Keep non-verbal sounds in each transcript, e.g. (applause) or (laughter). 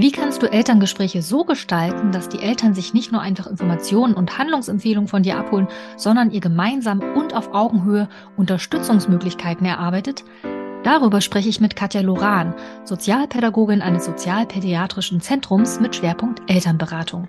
Wie kannst du Elterngespräche so gestalten, dass die Eltern sich nicht nur einfach Informationen und Handlungsempfehlungen von dir abholen, sondern ihr gemeinsam und auf Augenhöhe Unterstützungsmöglichkeiten erarbeitet? Darüber spreche ich mit Katja Loran, Sozialpädagogin eines sozialpädiatrischen Zentrums mit Schwerpunkt Elternberatung.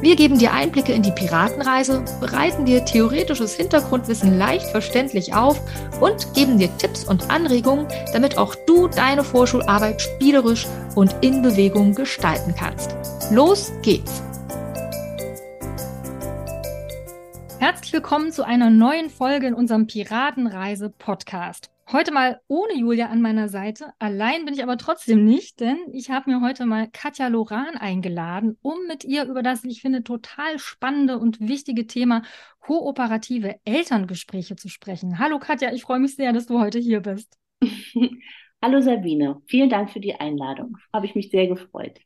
Wir geben dir Einblicke in die Piratenreise, bereiten dir theoretisches Hintergrundwissen leicht verständlich auf und geben dir Tipps und Anregungen, damit auch du deine Vorschularbeit spielerisch und in Bewegung gestalten kannst. Los geht's! Herzlich willkommen zu einer neuen Folge in unserem Piratenreise-Podcast. Heute mal ohne Julia an meiner Seite. Allein bin ich aber trotzdem nicht, denn ich habe mir heute mal Katja Loran eingeladen, um mit ihr über das, ich finde, total spannende und wichtige Thema kooperative Elterngespräche zu sprechen. Hallo Katja, ich freue mich sehr, dass du heute hier bist. (laughs) Hallo Sabine, vielen Dank für die Einladung. Habe ich mich sehr gefreut.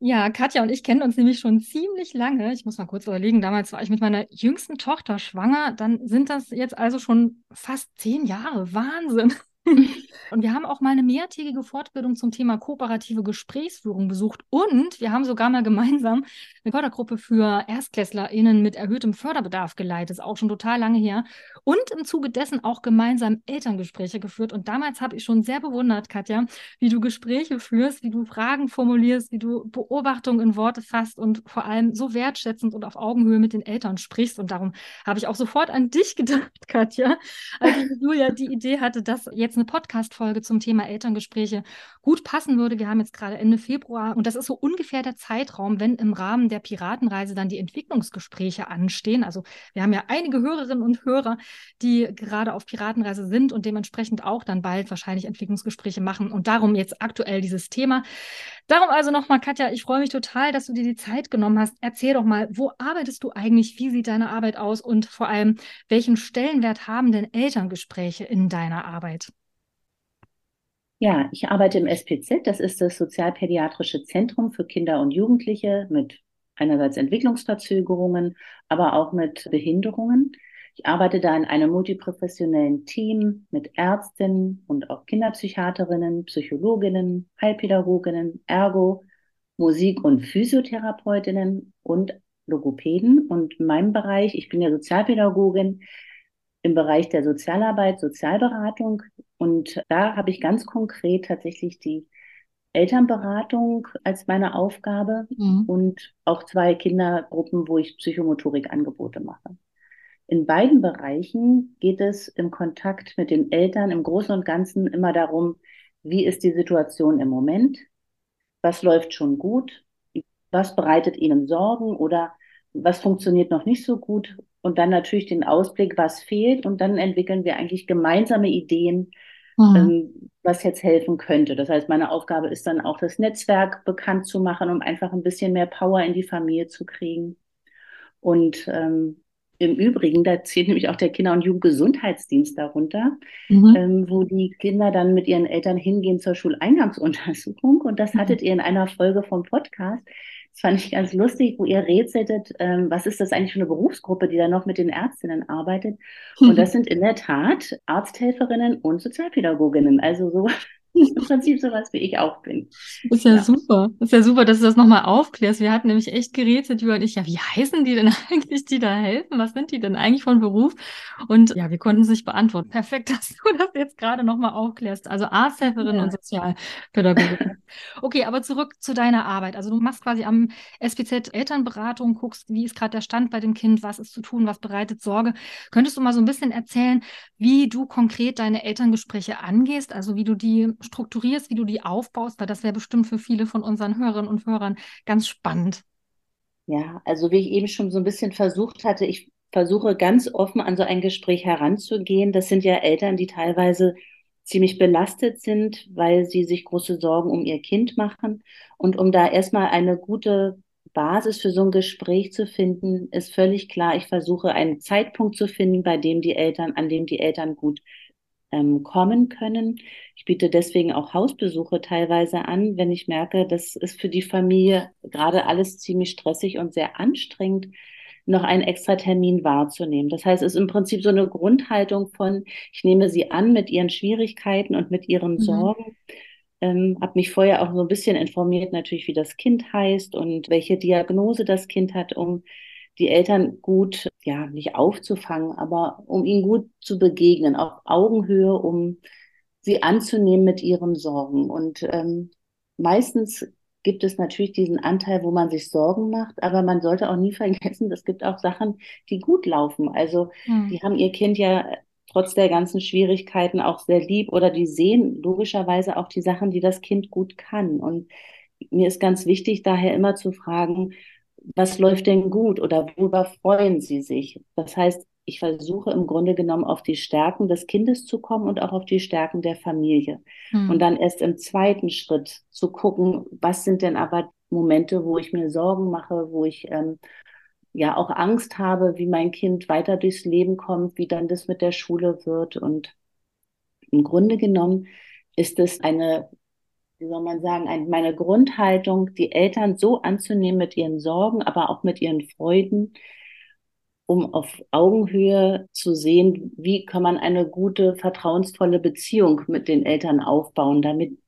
Ja, Katja und ich kennen uns nämlich schon ziemlich lange. Ich muss mal kurz überlegen, damals war ich mit meiner jüngsten Tochter schwanger. Dann sind das jetzt also schon fast zehn Jahre. Wahnsinn. (laughs) und wir haben auch mal eine mehrtägige Fortbildung zum Thema kooperative Gesprächsführung besucht und wir haben sogar mal gemeinsam eine Fördergruppe für ErstklässlerInnen mit erhöhtem Förderbedarf geleitet. Ist auch schon total lange her. Und im Zuge dessen auch gemeinsam Elterngespräche geführt. Und damals habe ich schon sehr bewundert, Katja, wie du Gespräche führst, wie du Fragen formulierst, wie du Beobachtungen in Worte fasst und vor allem so wertschätzend und auf Augenhöhe mit den Eltern sprichst. Und darum habe ich auch sofort an dich (laughs) gedacht, Katja, als Julia die Idee hatte, dass jetzt jetzt eine Podcast-Folge zum Thema Elterngespräche gut passen würde. Wir haben jetzt gerade Ende Februar und das ist so ungefähr der Zeitraum, wenn im Rahmen der Piratenreise dann die Entwicklungsgespräche anstehen. Also wir haben ja einige Hörerinnen und Hörer, die gerade auf Piratenreise sind und dementsprechend auch dann bald wahrscheinlich Entwicklungsgespräche machen. Und darum jetzt aktuell dieses Thema. Darum also nochmal, Katja, ich freue mich total, dass du dir die Zeit genommen hast. Erzähl doch mal, wo arbeitest du eigentlich? Wie sieht deine Arbeit aus? Und vor allem, welchen Stellenwert haben denn Elterngespräche in deiner Arbeit? Ja, ich arbeite im SPZ, das ist das Sozialpädiatrische Zentrum für Kinder und Jugendliche mit einerseits Entwicklungsverzögerungen, aber auch mit Behinderungen. Ich arbeite da in einem multiprofessionellen Team mit Ärztinnen und auch Kinderpsychiaterinnen, Psychologinnen, Heilpädagoginnen, Ergo, Musik- und Physiotherapeutinnen und Logopäden. Und in meinem Bereich, ich bin ja Sozialpädagogin, im Bereich der Sozialarbeit, Sozialberatung. Und da habe ich ganz konkret tatsächlich die Elternberatung als meine Aufgabe mhm. und auch zwei Kindergruppen, wo ich Psychomotorikangebote mache. In beiden Bereichen geht es im Kontakt mit den Eltern im Großen und Ganzen immer darum, wie ist die Situation im Moment, was läuft schon gut, was bereitet ihnen Sorgen oder was funktioniert noch nicht so gut und dann natürlich den Ausblick, was fehlt. Und dann entwickeln wir eigentlich gemeinsame Ideen, mhm. ähm, was jetzt helfen könnte. Das heißt, meine Aufgabe ist dann auch, das Netzwerk bekannt zu machen, um einfach ein bisschen mehr Power in die Familie zu kriegen. Und ähm, im Übrigen, da zählt nämlich auch der Kinder- und Jugendgesundheitsdienst darunter, mhm. ähm, wo die Kinder dann mit ihren Eltern hingehen zur Schuleingangsuntersuchung. Und das mhm. hattet ihr in einer Folge vom Podcast. Das fand ich ganz lustig, wo ihr rätseltet, ähm, was ist das eigentlich für eine Berufsgruppe, die da noch mit den Ärztinnen arbeitet. Und das sind in der Tat Arzthelferinnen und Sozialpädagoginnen. Also so im Prinzip sowas wie ich auch bin. Ist ja, ja, super. Ist ja super, dass du das nochmal aufklärst. Wir hatten nämlich echt gerätselt, Julia und ich, ja, wie heißen die denn (laughs) eigentlich, die da helfen? Was sind die denn eigentlich von Beruf? Und ja, wir konnten es nicht beantworten. Perfekt, (laughs) dass du das jetzt gerade nochmal aufklärst. Also Arzthelferin ja. und Sozialpädagogin. okay, aber zurück zu deiner Arbeit. Also du machst quasi am SPZ Elternberatung, guckst, wie ist gerade der Stand bei dem Kind, was ist zu tun, was bereitet Sorge. Könntest du mal so ein bisschen erzählen, wie du konkret deine Elterngespräche angehst, also wie du die strukturierst, wie du die aufbaust, weil das wäre bestimmt für viele von unseren Hörerinnen und Hörern ganz spannend. Ja, also wie ich eben schon so ein bisschen versucht hatte, ich versuche ganz offen an so ein Gespräch heranzugehen. Das sind ja Eltern, die teilweise ziemlich belastet sind, weil sie sich große Sorgen um ihr Kind machen. Und um da erstmal eine gute Basis für so ein Gespräch zu finden, ist völlig klar. Ich versuche einen Zeitpunkt zu finden, bei dem die Eltern, an dem die Eltern gut ähm, kommen können. Ich biete deswegen auch Hausbesuche teilweise an, wenn ich merke, das ist für die Familie gerade alles ziemlich stressig und sehr anstrengend, noch einen extra Termin wahrzunehmen. Das heißt, es ist im Prinzip so eine Grundhaltung von, ich nehme sie an mit ihren Schwierigkeiten und mit ihren mhm. Sorgen. Ähm, habe mich vorher auch so ein bisschen informiert, natürlich, wie das Kind heißt und welche Diagnose das Kind hat, um die Eltern gut, ja, nicht aufzufangen, aber um ihnen gut zu begegnen, auf Augenhöhe, um sie anzunehmen mit ihren Sorgen. Und ähm, meistens gibt es natürlich diesen Anteil, wo man sich Sorgen macht, aber man sollte auch nie (laughs) vergessen, es gibt auch Sachen, die gut laufen. Also hm. die haben ihr Kind ja trotz der ganzen Schwierigkeiten auch sehr lieb oder die sehen logischerweise auch die Sachen, die das Kind gut kann. Und mir ist ganz wichtig, daher immer zu fragen, was läuft denn gut oder worüber freuen Sie sich? Das heißt, ich versuche im Grunde genommen auf die Stärken des Kindes zu kommen und auch auf die Stärken der Familie. Hm. Und dann erst im zweiten Schritt zu gucken, was sind denn aber Momente, wo ich mir Sorgen mache, wo ich ähm, ja auch Angst habe, wie mein Kind weiter durchs Leben kommt, wie dann das mit der Schule wird. Und im Grunde genommen ist es eine wie soll man sagen, ein, meine Grundhaltung, die Eltern so anzunehmen mit ihren Sorgen, aber auch mit ihren Freuden, um auf Augenhöhe zu sehen, wie kann man eine gute, vertrauensvolle Beziehung mit den Eltern aufbauen, damit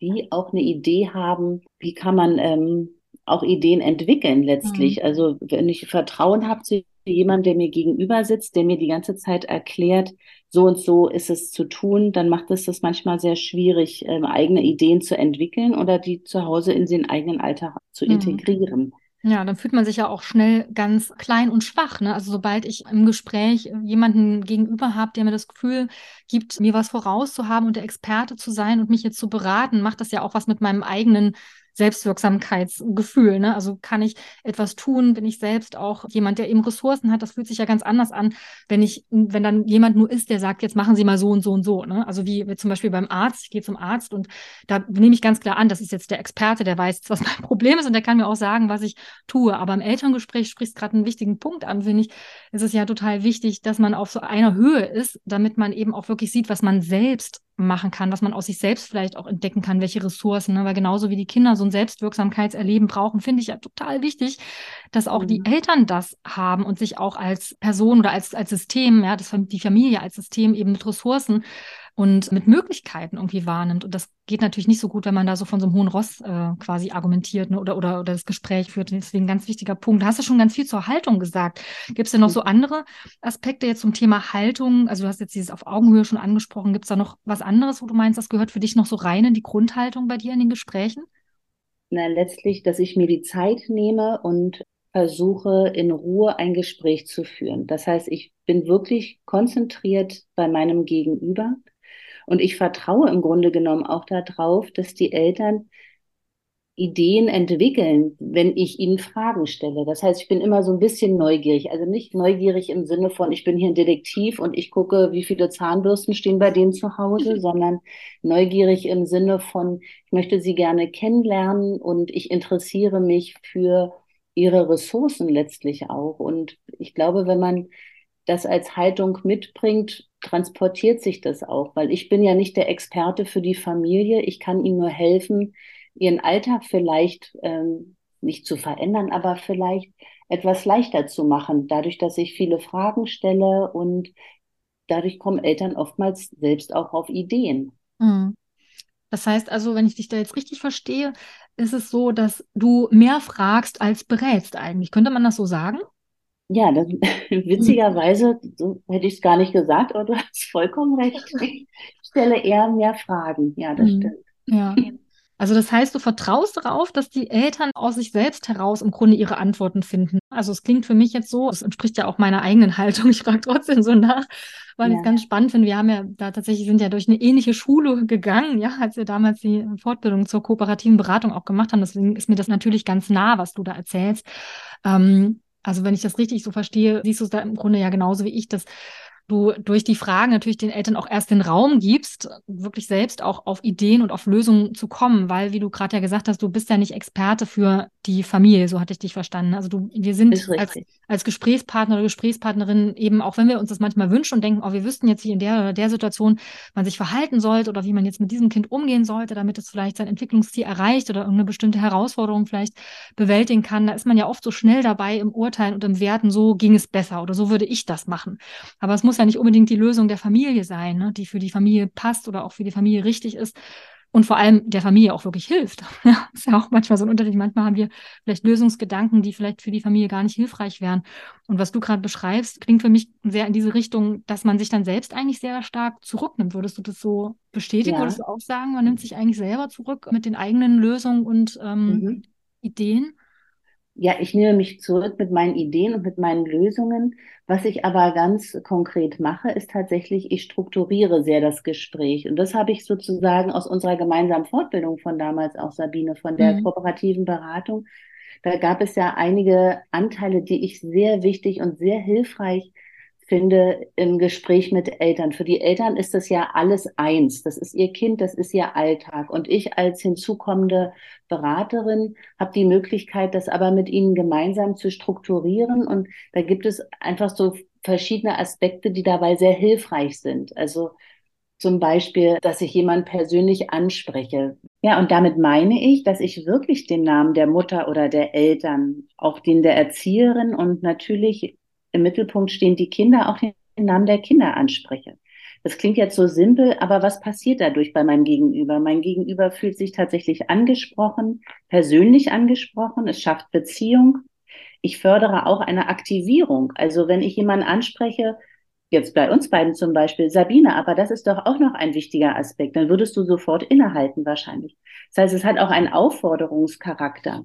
die auch eine Idee haben, wie kann man ähm, auch Ideen entwickeln letztlich. Mhm. Also wenn ich Vertrauen habe zu jemandem, der mir gegenüber sitzt, der mir die ganze Zeit erklärt, so und so ist es zu tun, dann macht es das manchmal sehr schwierig, ähm, eigene Ideen zu entwickeln oder die zu Hause in den eigenen Alltag zu mhm. integrieren. Ja, dann fühlt man sich ja auch schnell ganz klein und schwach. Ne? Also sobald ich im Gespräch jemanden gegenüber habe, der mir das Gefühl gibt, mir was vorauszuhaben und der Experte zu sein und mich jetzt zu beraten, macht das ja auch was mit meinem eigenen Selbstwirksamkeitsgefühl. Ne? Also kann ich etwas tun, bin ich selbst auch jemand, der eben Ressourcen hat. Das fühlt sich ja ganz anders an, wenn ich, wenn dann jemand nur ist, der sagt, jetzt machen Sie mal so und so und so. Ne? Also wie, zum Beispiel beim Arzt, ich gehe zum Arzt und da nehme ich ganz klar an, das ist jetzt der Experte, der weiß was mein (laughs) Problem ist und der kann mir auch sagen, was ich tue. Aber im Elterngespräch sprichst gerade einen wichtigen Punkt an, finde ich. Es ist ja total wichtig, dass man auf so einer Höhe ist, damit man eben auch wirklich sieht, was man selbst machen kann, was man aus sich selbst vielleicht auch entdecken kann, welche Ressourcen, ne? weil genauso wie die Kinder so ein Selbstwirksamkeitserleben brauchen, finde ich ja total wichtig, dass auch mhm. die Eltern das haben und sich auch als Person oder als, als System, ja, das, die Familie als System eben mit Ressourcen und mit Möglichkeiten irgendwie wahrnimmt. Und das geht natürlich nicht so gut, wenn man da so von so einem hohen Ross äh, quasi argumentiert ne, oder, oder, oder das Gespräch führt. Deswegen ein ganz wichtiger Punkt. Da hast du schon ganz viel zur Haltung gesagt. Gibt es denn noch so andere Aspekte jetzt zum Thema Haltung? Also du hast jetzt dieses auf Augenhöhe schon angesprochen. Gibt es da noch was anderes, wo du meinst, das gehört für dich noch so rein in die Grundhaltung bei dir in den Gesprächen? Na, letztlich, dass ich mir die Zeit nehme und versuche in Ruhe ein Gespräch zu führen. Das heißt, ich bin wirklich konzentriert bei meinem Gegenüber und ich vertraue im Grunde genommen auch darauf, dass die Eltern Ideen entwickeln, wenn ich ihnen Fragen stelle. Das heißt, ich bin immer so ein bisschen neugierig. Also nicht neugierig im Sinne von, ich bin hier ein Detektiv und ich gucke, wie viele Zahnbürsten stehen bei denen zu Hause, sondern neugierig im Sinne von, ich möchte sie gerne kennenlernen und ich interessiere mich für ihre Ressourcen letztlich auch. Und ich glaube, wenn man das als Haltung mitbringt, transportiert sich das auch, weil ich bin ja nicht der Experte für die Familie. Ich kann ihnen nur helfen, ihren Alltag vielleicht ähm, nicht zu verändern, aber vielleicht etwas leichter zu machen, dadurch, dass ich viele Fragen stelle und dadurch kommen Eltern oftmals selbst auch auf Ideen. Mhm. Das heißt also, wenn ich dich da jetzt richtig verstehe, ist es so, dass du mehr fragst als berätst eigentlich. Könnte man das so sagen? Ja, das, (laughs) witzigerweise, so hätte ich es gar nicht gesagt, aber du hast vollkommen recht. Ich stelle eher mehr Fragen. Ja, das mhm. stimmt. Ja. Also das heißt, du vertraust darauf, dass die Eltern aus sich selbst heraus im Grunde ihre Antworten finden. Also es klingt für mich jetzt so, es entspricht ja auch meiner eigenen (laughs) Haltung. Ich frage trotzdem so nach, weil ja. ich es ganz spannend finde. Wir haben ja da tatsächlich sind ja durch eine ähnliche Schule gegangen, ja, als wir damals die Fortbildung zur kooperativen Beratung auch gemacht haben. Deswegen ist mir das natürlich ganz nah, was du da erzählst. Ähm, also wenn ich das richtig so verstehe, siehst du es da im Grunde ja genauso wie ich, dass du durch die Fragen natürlich den Eltern auch erst den Raum gibst, wirklich selbst auch auf Ideen und auf Lösungen zu kommen, weil, wie du gerade ja gesagt hast, du bist ja nicht Experte für die Familie, so hatte ich dich verstanden. Also du, wir sind als, als Gesprächspartner oder Gesprächspartnerin eben, auch wenn wir uns das manchmal wünschen und denken, oh, wir wüssten jetzt, wie in der oder der Situation man sich verhalten sollte oder wie man jetzt mit diesem Kind umgehen sollte, damit es vielleicht sein Entwicklungsziel erreicht oder irgendeine bestimmte Herausforderung vielleicht bewältigen kann. Da ist man ja oft so schnell dabei im Urteilen und im Werten, so ging es besser oder so würde ich das machen. Aber es muss ja nicht unbedingt die Lösung der Familie sein, ne, die für die Familie passt oder auch für die Familie richtig ist und vor allem der Familie auch wirklich hilft. (laughs) Ja, ist ja auch manchmal so ein Unterschied. Manchmal haben wir vielleicht Lösungsgedanken, die vielleicht für die Familie gar nicht hilfreich wären. Und was du gerade beschreibst, klingt für mich sehr in diese Richtung, dass man sich dann selbst eigentlich sehr stark zurücknimmt. Würdest du das so bestätigen? Ja. Würdest du auch sagen, man nimmt sich eigentlich selber zurück mit den eigenen Lösungen und ähm, mhm. Ideen? Ja, ich nehme mich zurück mit meinen Ideen und mit meinen Lösungen. Was ich aber ganz konkret mache, ist tatsächlich, ich strukturiere sehr das Gespräch. Und das habe ich sozusagen aus unserer gemeinsamen Fortbildung von damals auch, Sabine, von der mhm. kooperativen Beratung. Da gab es ja einige Anteile, die ich sehr wichtig und sehr hilfreich finde im Gespräch mit Eltern. Für die Eltern ist das ja alles eins. Das ist ihr Kind, das ist ihr Alltag. Und ich als hinzukommende Beraterin habe die Möglichkeit, das aber mit ihnen gemeinsam zu strukturieren. Und da gibt es einfach so verschiedene Aspekte, die dabei sehr hilfreich sind. Also zum Beispiel, dass ich jemanden persönlich anspreche. Ja, und damit meine ich, dass ich wirklich den Namen der Mutter oder der Eltern, auch den der Erzieherin und natürlich im Mittelpunkt stehen die Kinder, auch den Namen der Kinder anspreche. Das klingt jetzt so simpel, aber was passiert dadurch bei meinem Gegenüber? Mein Gegenüber fühlt sich tatsächlich angesprochen, persönlich angesprochen, es schafft Beziehung. Ich fördere auch eine Aktivierung. Also wenn ich jemanden anspreche, jetzt bei uns beiden zum Beispiel, Sabine, aber das ist doch auch noch ein wichtiger Aspekt, dann würdest du sofort innehalten wahrscheinlich. Das heißt, es hat auch einen Aufforderungscharakter.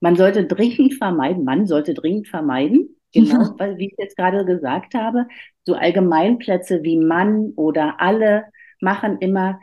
Man sollte dringend vermeiden, man sollte dringend vermeiden, Genau, (laughs) weil, wie ich jetzt gerade gesagt habe, so Allgemeinplätze wie Mann oder alle machen immer,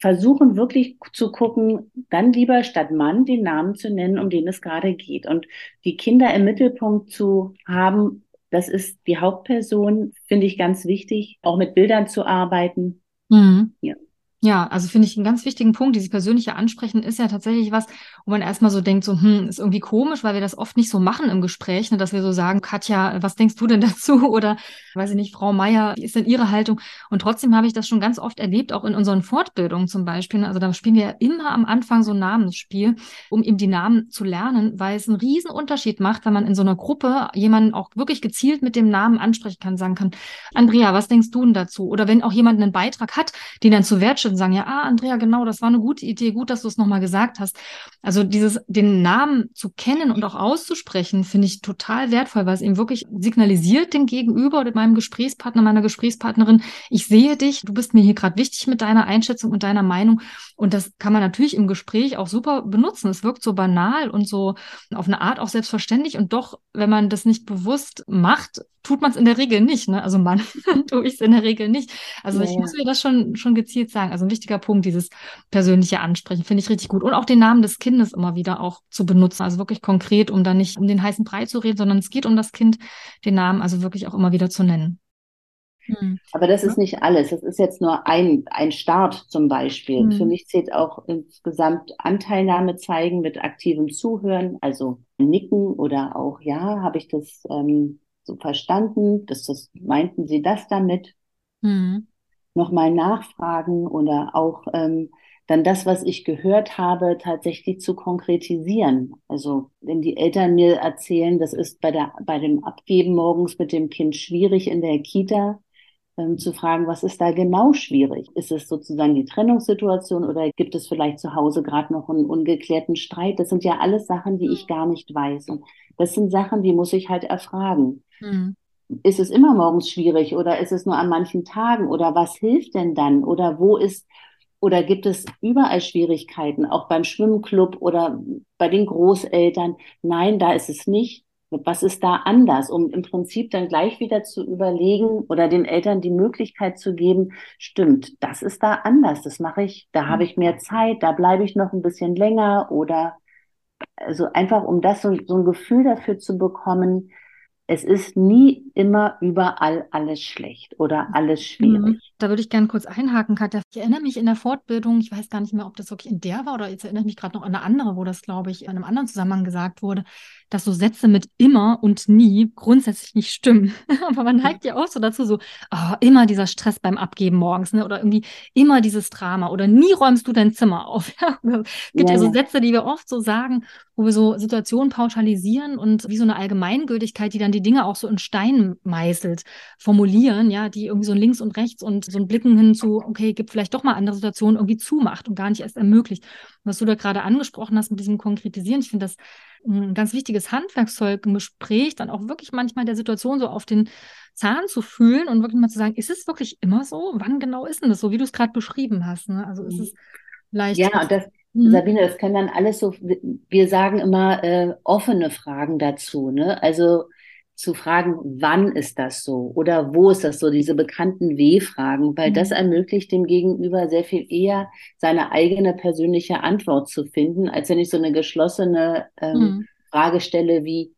versuchen wirklich zu gucken, dann lieber statt Mann den Namen zu nennen, um den es gerade geht. Und die Kinder im Mittelpunkt zu haben, das ist die Hauptperson, finde ich ganz wichtig, auch mit Bildern zu arbeiten. Mhm. Ja. Ja, also finde ich einen ganz wichtigen Punkt. Dieses persönliche Ansprechen ist ja tatsächlich was, wo man erstmal so denkt, so, hm, ist irgendwie komisch, weil wir das oft nicht so machen im Gespräch, ne, dass wir so sagen, Katja, was denkst du denn (laughs) dazu? Oder, weiß ich nicht, Frau Meier, wie ist denn Ihre Haltung? Und trotzdem habe ich das schon ganz oft erlebt, auch in unseren Fortbildungen zum Beispiel. Ne, also da spielen wir ja immer am Anfang so ein Namensspiel, um eben die Namen zu lernen, weil es einen riesen Unterschied macht, wenn man in so einer Gruppe jemanden auch wirklich gezielt mit dem Namen ansprechen kann, sagen kann, Andrea, was denkst du denn dazu? Oder wenn auch jemand einen Beitrag hat, den dann zu wertschätzen sagen, ja, ah, Andrea, genau, das war eine gute Idee, gut, dass du es nochmal gesagt hast. Also dieses, den Namen zu kennen und auch auszusprechen, finde ich total wertvoll, weil es eben wirklich signalisiert dem Gegenüber oder meinem Gesprächspartner, meiner Gesprächspartnerin, ich sehe dich, du bist mir hier gerade wichtig mit deiner Einschätzung und deiner Meinung. Und das kann man natürlich im Gespräch auch super benutzen. Es wirkt so banal und so auf eine Art auch selbstverständlich. Und doch, wenn man das nicht bewusst macht, tut man es in der Regel nicht. Ne? Also man (laughs) tue ich es in der Regel nicht. Also ja, ich muss mir das schon, schon gezielt sagen. Also ein wichtiger Punkt, dieses persönliche Ansprechen, finde ich richtig gut. Und auch den Namen des Kindes immer wieder auch zu benutzen. Also wirklich konkret, um da nicht um den heißen Brei zu reden, sondern es geht um das Kind, den Namen also wirklich auch immer wieder zu nennen. Hm. Aber das ist nicht alles. Das ist jetzt nur ein, ein Start zum Beispiel. Hm. Für mich zählt auch insgesamt Anteilnahme zeigen mit aktivem Zuhören, also nicken oder auch, ja, habe ich das ähm, so verstanden, dass das meinten Sie das damit? Mhm. Nochmal nachfragen oder auch ähm, dann das, was ich gehört habe, tatsächlich zu konkretisieren. Also wenn die Eltern mir erzählen, das ist bei der bei dem Abgeben morgens mit dem Kind schwierig in der Kita, ähm, zu fragen, was ist da genau schwierig? Ist es sozusagen die Trennungssituation oder gibt es vielleicht zu Hause gerade noch einen ungeklärten Streit? Das sind ja alles Sachen, die ich gar nicht weiß. Und das sind Sachen, die muss ich halt erfragen. Mhm. Ist es immer morgens schwierig oder ist es nur an manchen Tagen oder was hilft denn dann oder wo ist oder gibt es überall Schwierigkeiten, auch beim Schwimmclub oder bei den Großeltern? Nein, da ist es nicht. Was ist da anders, um im Prinzip dann gleich wieder zu überlegen oder den Eltern die Möglichkeit zu geben, stimmt, das ist da anders, das mache ich, da habe ich mehr Zeit, da bleibe ich noch ein bisschen länger oder also einfach um das so, so ein Gefühl dafür zu bekommen, es ist nie immer überall alles schlecht oder alles schwierig. Mhm. Da würde ich gerne kurz einhaken, Katja. Ich erinnere mich in der Fortbildung, ich weiß gar nicht mehr, ob das wirklich in der war oder jetzt erinnere ich mich gerade noch an eine andere, wo das, glaube ich, in einem anderen Zusammenhang gesagt wurde, dass so Sätze mit immer und nie grundsätzlich nicht stimmen. (laughs) Aber man neigt ja auch so dazu, so oh, immer dieser Stress beim Abgeben morgens, ne? Oder irgendwie immer dieses Drama oder nie räumst du dein Zimmer auf. (laughs) es gibt ja, ja so Sätze, die wir oft so sagen, wo wir so Situationen pauschalisieren und wie so eine Allgemeingültigkeit, die dann die Dinge auch so in Stein meißelt, formulieren, ja, die irgendwie so ein links und rechts und so ein Blicken hin zu, okay, gibt vielleicht doch mal andere Situationen, irgendwie zumacht und gar nicht erst ermöglicht. Was du da gerade angesprochen hast mit diesem Konkretisieren, ich finde das ein ganz wichtiges Handwerkszeug im Gespräch, dann auch wirklich manchmal der Situation so auf den Zahn zu fühlen und wirklich mal zu sagen, ist es wirklich immer so? Wann genau ist denn das so, wie du es gerade beschrieben hast? Ne? Also ist es leicht. Ja, das, mhm. Sabine, das können dann alles so, wir sagen immer äh, offene Fragen dazu. Ne? Also zu fragen, wann ist das so oder wo ist das so, diese bekannten W-Fragen, weil mhm. das ermöglicht dem Gegenüber sehr viel eher seine eigene persönliche Antwort zu finden, als wenn ich so eine geschlossene ähm, mhm. Frage stelle wie,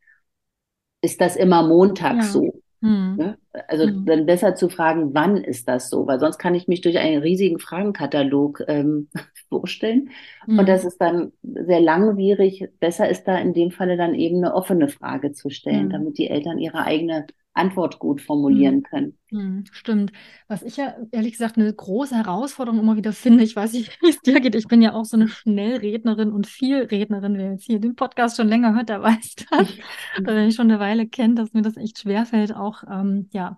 ist das immer Montag ja. so? Mhm. Ne? Also mhm. dann besser zu fragen, wann ist das so? Weil sonst kann ich mich durch einen riesigen Fragenkatalog ähm, (laughs) vorstellen. Mhm. Und das ist dann sehr langwierig. Besser ist da in dem Falle dann eben eine offene Frage zu stellen, mhm. damit die Eltern ihre eigene Antwort gut formulieren hm. können. Hm, stimmt. Was ich ja ehrlich gesagt eine große Herausforderung immer wieder finde, ich weiß nicht, (laughs) wie es dir geht, ich bin ja auch so eine Schnellrednerin und Vielrednerin. Wer jetzt hier den Podcast schon länger hört, der (laughs) weiß das. (laughs) Wenn ich schon eine Weile kennt, dass mir das echt schwerfällt, auch ähm, ja,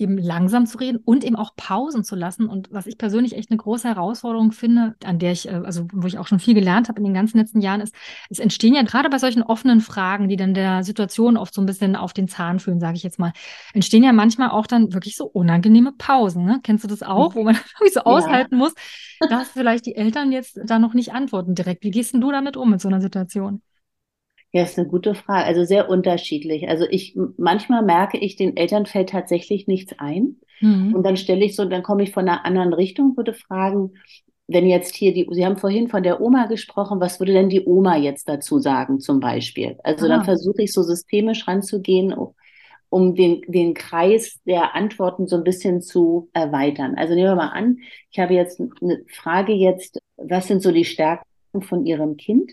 eben langsam zu reden und eben auch Pausen zu lassen. Und was ich persönlich echt eine große Herausforderung finde, an der ich, äh, also wo ich auch schon viel gelernt habe in den ganzen letzten Jahren, ist, es entstehen ja gerade bei solchen offenen Fragen, die dann der Situation oft so ein bisschen auf den Zahn fühlen, sage ich jetzt mal, entstehen ja manchmal auch dann wirklich so unangenehme Pausen. Ne? Kennst du das auch, wo man (laughs) irgendwie so ja. aushalten muss, dass vielleicht die Eltern jetzt da noch nicht antworten direkt. Wie gehst denn du damit um mit so einer Situation? Ja, ist eine gute Frage. Also sehr unterschiedlich. Also ich manchmal merke ich, den Eltern fällt tatsächlich nichts ein. Mhm. Und dann stelle ich so, dann komme ich von einer anderen Richtung, würde fragen, wenn jetzt hier die, Sie haben vorhin von der Oma gesprochen, was würde denn die Oma jetzt dazu sagen, zum Beispiel? Also ah. dann versuche ich so systemisch ranzugehen, um den, den Kreis der Antworten so ein bisschen zu erweitern. Also nehmen wir mal an, ich habe jetzt eine Frage jetzt, was sind so die Stärken von Ihrem Kind?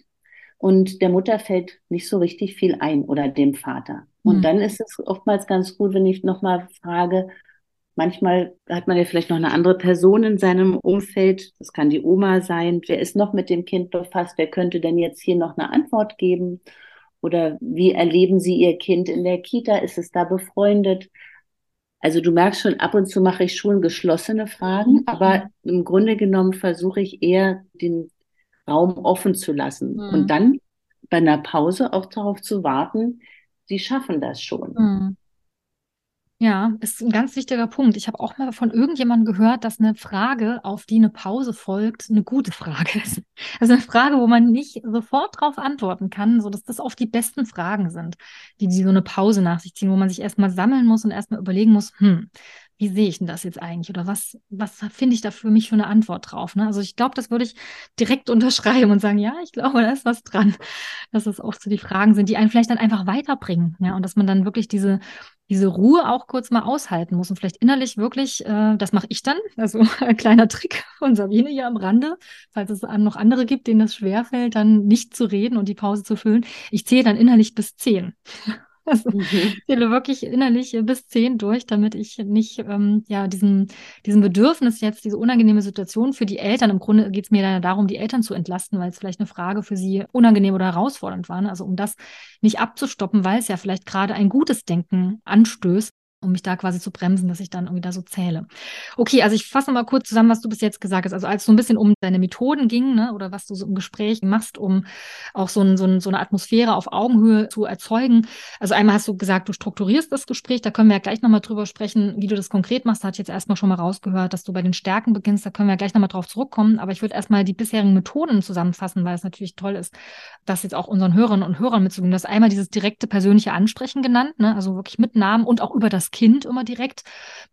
Und der Mutter fällt nicht so richtig viel ein oder dem Vater. Und mhm. dann ist es oftmals ganz gut, wenn ich nochmal frage, manchmal hat man ja vielleicht noch eine andere Person in seinem Umfeld, das kann die Oma sein, wer ist noch mit dem Kind befasst, wer könnte denn jetzt hier noch eine Antwort geben? Oder wie erleben Sie Ihr Kind in der Kita? Ist es da befreundet? Also du merkst schon, ab und zu mache ich schon geschlossene Fragen, mhm. aber im Grunde genommen versuche ich eher den Raum offen zu lassen. Mhm. Und dann bei einer Pause auch darauf zu warten, sie schaffen das schon. Mhm. Ja, ist ein ganz wichtiger Punkt. Ich habe auch mal von irgendjemandem gehört, dass eine Frage, auf die eine Pause folgt, eine gute Frage ist. Also eine Frage, wo man nicht sofort darauf antworten kann, so dass das oft die besten Fragen sind, die, die so eine Pause nach sich ziehen, wo man sich erstmal sammeln muss und erstmal überlegen muss, hm, wie sehe ich denn das jetzt eigentlich? Oder was, was finde ich da für mich für eine Antwort drauf? Ne? Also ich glaube, das würde ich direkt (laughs) unterschreiben und sagen, ja, ich glaube, da ist was dran. Dass es auch so die Fragen sind, die einen vielleicht dann einfach weiterbringen. Ja, und dass man dann wirklich diese, diese Ruhe auch kurz mal aushalten muss und vielleicht innerlich wirklich, äh, das mache ich dann, (laughs) also ein kleiner Trick von Sabine hier am Rande, falls es noch andere gibt, denen das schwerfällt, dann nicht zu reden und die Pause zu füllen. Ich zähle dann innerlich bis zehn. Also mhm. ich zähle wirklich innerlich bis zehn durch, damit ich nicht ähm, ja diesem, diesem Bedürfnis jetzt, diese unangenehme Situation für die Eltern, im Grunde geht es mir dann darum, die Eltern zu entlasten, weil es vielleicht eine Frage für sie unangenehm oder herausfordernd war. Ne? Also um das nicht abzustoppen, weil es ja vielleicht gerade ein gutes Denken anstößt, um mich da quasi zu bremsen, dass ich dann irgendwie da so zähle. Okay, also ich fasse mal kurz zusammen, was du bis jetzt gesagt hast. Also als es so ein bisschen um deine Methoden ging, ne, oder was du so im Gespräch machst, um auch so, ein, so, ein, so eine Atmosphäre auf Augenhöhe zu erzeugen. Also einmal hast du gesagt, du strukturierst das Gespräch, da können wir ja gleich nochmal drüber sprechen, wie du das konkret machst. Da ich jetzt erstmal schon mal rausgehört, dass du bei den Stärken beginnst, da können wir ja gleich nochmal drauf zurückkommen. Aber ich würde erstmal die bisherigen Methoden zusammenfassen, weil es natürlich toll ist, das jetzt auch unseren Hörerinnen und Hörern mitzugeben. Du hast einmal dieses direkte persönliche Ansprechen genannt, ne, also wirklich mit Namen und auch über das das Kind immer direkt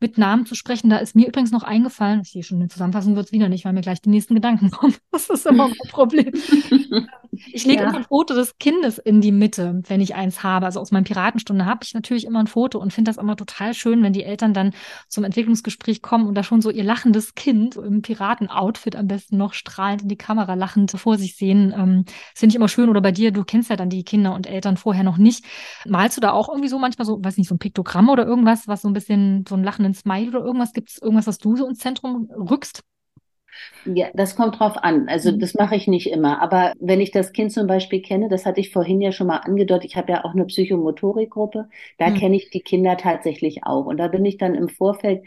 mit Namen zu sprechen. Da ist mir übrigens noch eingefallen, ich sehe schon, eine Zusammenfassung wird es wieder nicht, weil mir gleich die nächsten Gedanken (laughs) kommen. Das ist immer ein Problem. (laughs) Ich lege ja. immer ein Foto des Kindes in die Mitte, wenn ich eins habe. Also aus meiner Piratenstunde habe ich natürlich immer ein Foto und finde das immer total schön, wenn die Eltern dann zum Entwicklungsgespräch kommen und da schon so ihr lachendes Kind im Piratenoutfit am besten noch strahlend in die Kamera lachend vor sich sehen. Ähm, das finde ich immer schön. Oder bei dir, du kennst ja dann die Kinder und Eltern vorher noch nicht. Malst du da auch irgendwie so manchmal so, weiß nicht, so ein Piktogramm oder irgendwas, was so ein bisschen so einen lachenden Smile oder irgendwas gibt es, irgendwas, was du so ins Zentrum rückst? Ja, das kommt drauf an. Also mhm. das mache ich nicht immer. Aber wenn ich das Kind zum Beispiel kenne, das hatte ich vorhin ja schon mal angedeutet, ich habe ja auch eine Psychomotorikgruppe, da mhm. kenne ich die Kinder tatsächlich auch. Und da bin ich dann im Vorfeld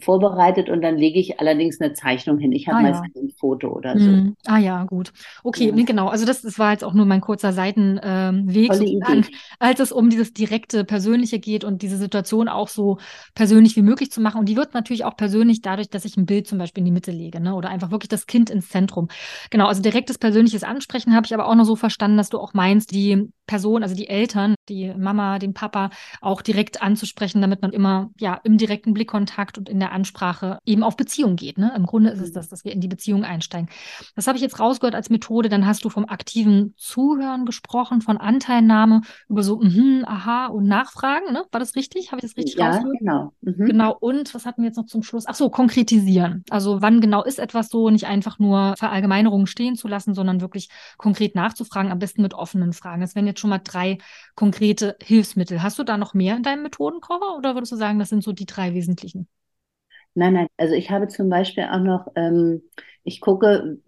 vorbereitet und dann lege ich allerdings eine Zeichnung hin. Ich habe ah, meistens ja. ein Foto oder so. Mm, ah ja, gut. Okay, ja. Genau. Also das, das war jetzt auch nur mein kurzer Seitenweg, ähm, (laughs) als es um dieses direkte Persönliche geht und diese Situation auch so persönlich wie möglich zu machen. Und die wird natürlich auch persönlich dadurch, dass ich ein Bild zum Beispiel in die Mitte lege, ne? oder einfach wirklich das Kind ins Zentrum. Genau, also direktes persönliches Ansprechen habe ich aber auch noch so verstanden, dass du auch meinst, die Person, also die Eltern, die Mama, den Papa auch direkt anzusprechen, damit man immer ja im direkten Blickkontakt und in der Ansprache eben auf Beziehung geht. Ne? Im Grunde ist es mhm. das, dass wir in die Beziehung einsteigen. Das habe ich jetzt rausgehört als Methode. Dann hast du vom aktiven Zuhören gesprochen, von Anteilnahme über so mhm, aha und Nachfragen. Ne? War das richtig? Habe ich das richtig ja, rausgehört? Genau. Mhm. Genau. Und was hatten wir jetzt noch zum Schluss? Ach so, konkretisieren. Also wann genau ist etwas so, nicht einfach nur Verallgemeinerungen stehen zu lassen, sondern wirklich konkret nachzufragen, am besten mit offenen Fragen. Das wären jetzt schon mal drei konkrete Hilfsmittel. Hast du da noch mehr in deinem Methodenkocher oder würdest du sagen, das sind so die drei wesentlichen? Nein, nein. Also ich habe zum Beispiel auch noch, ähm, ich gucke,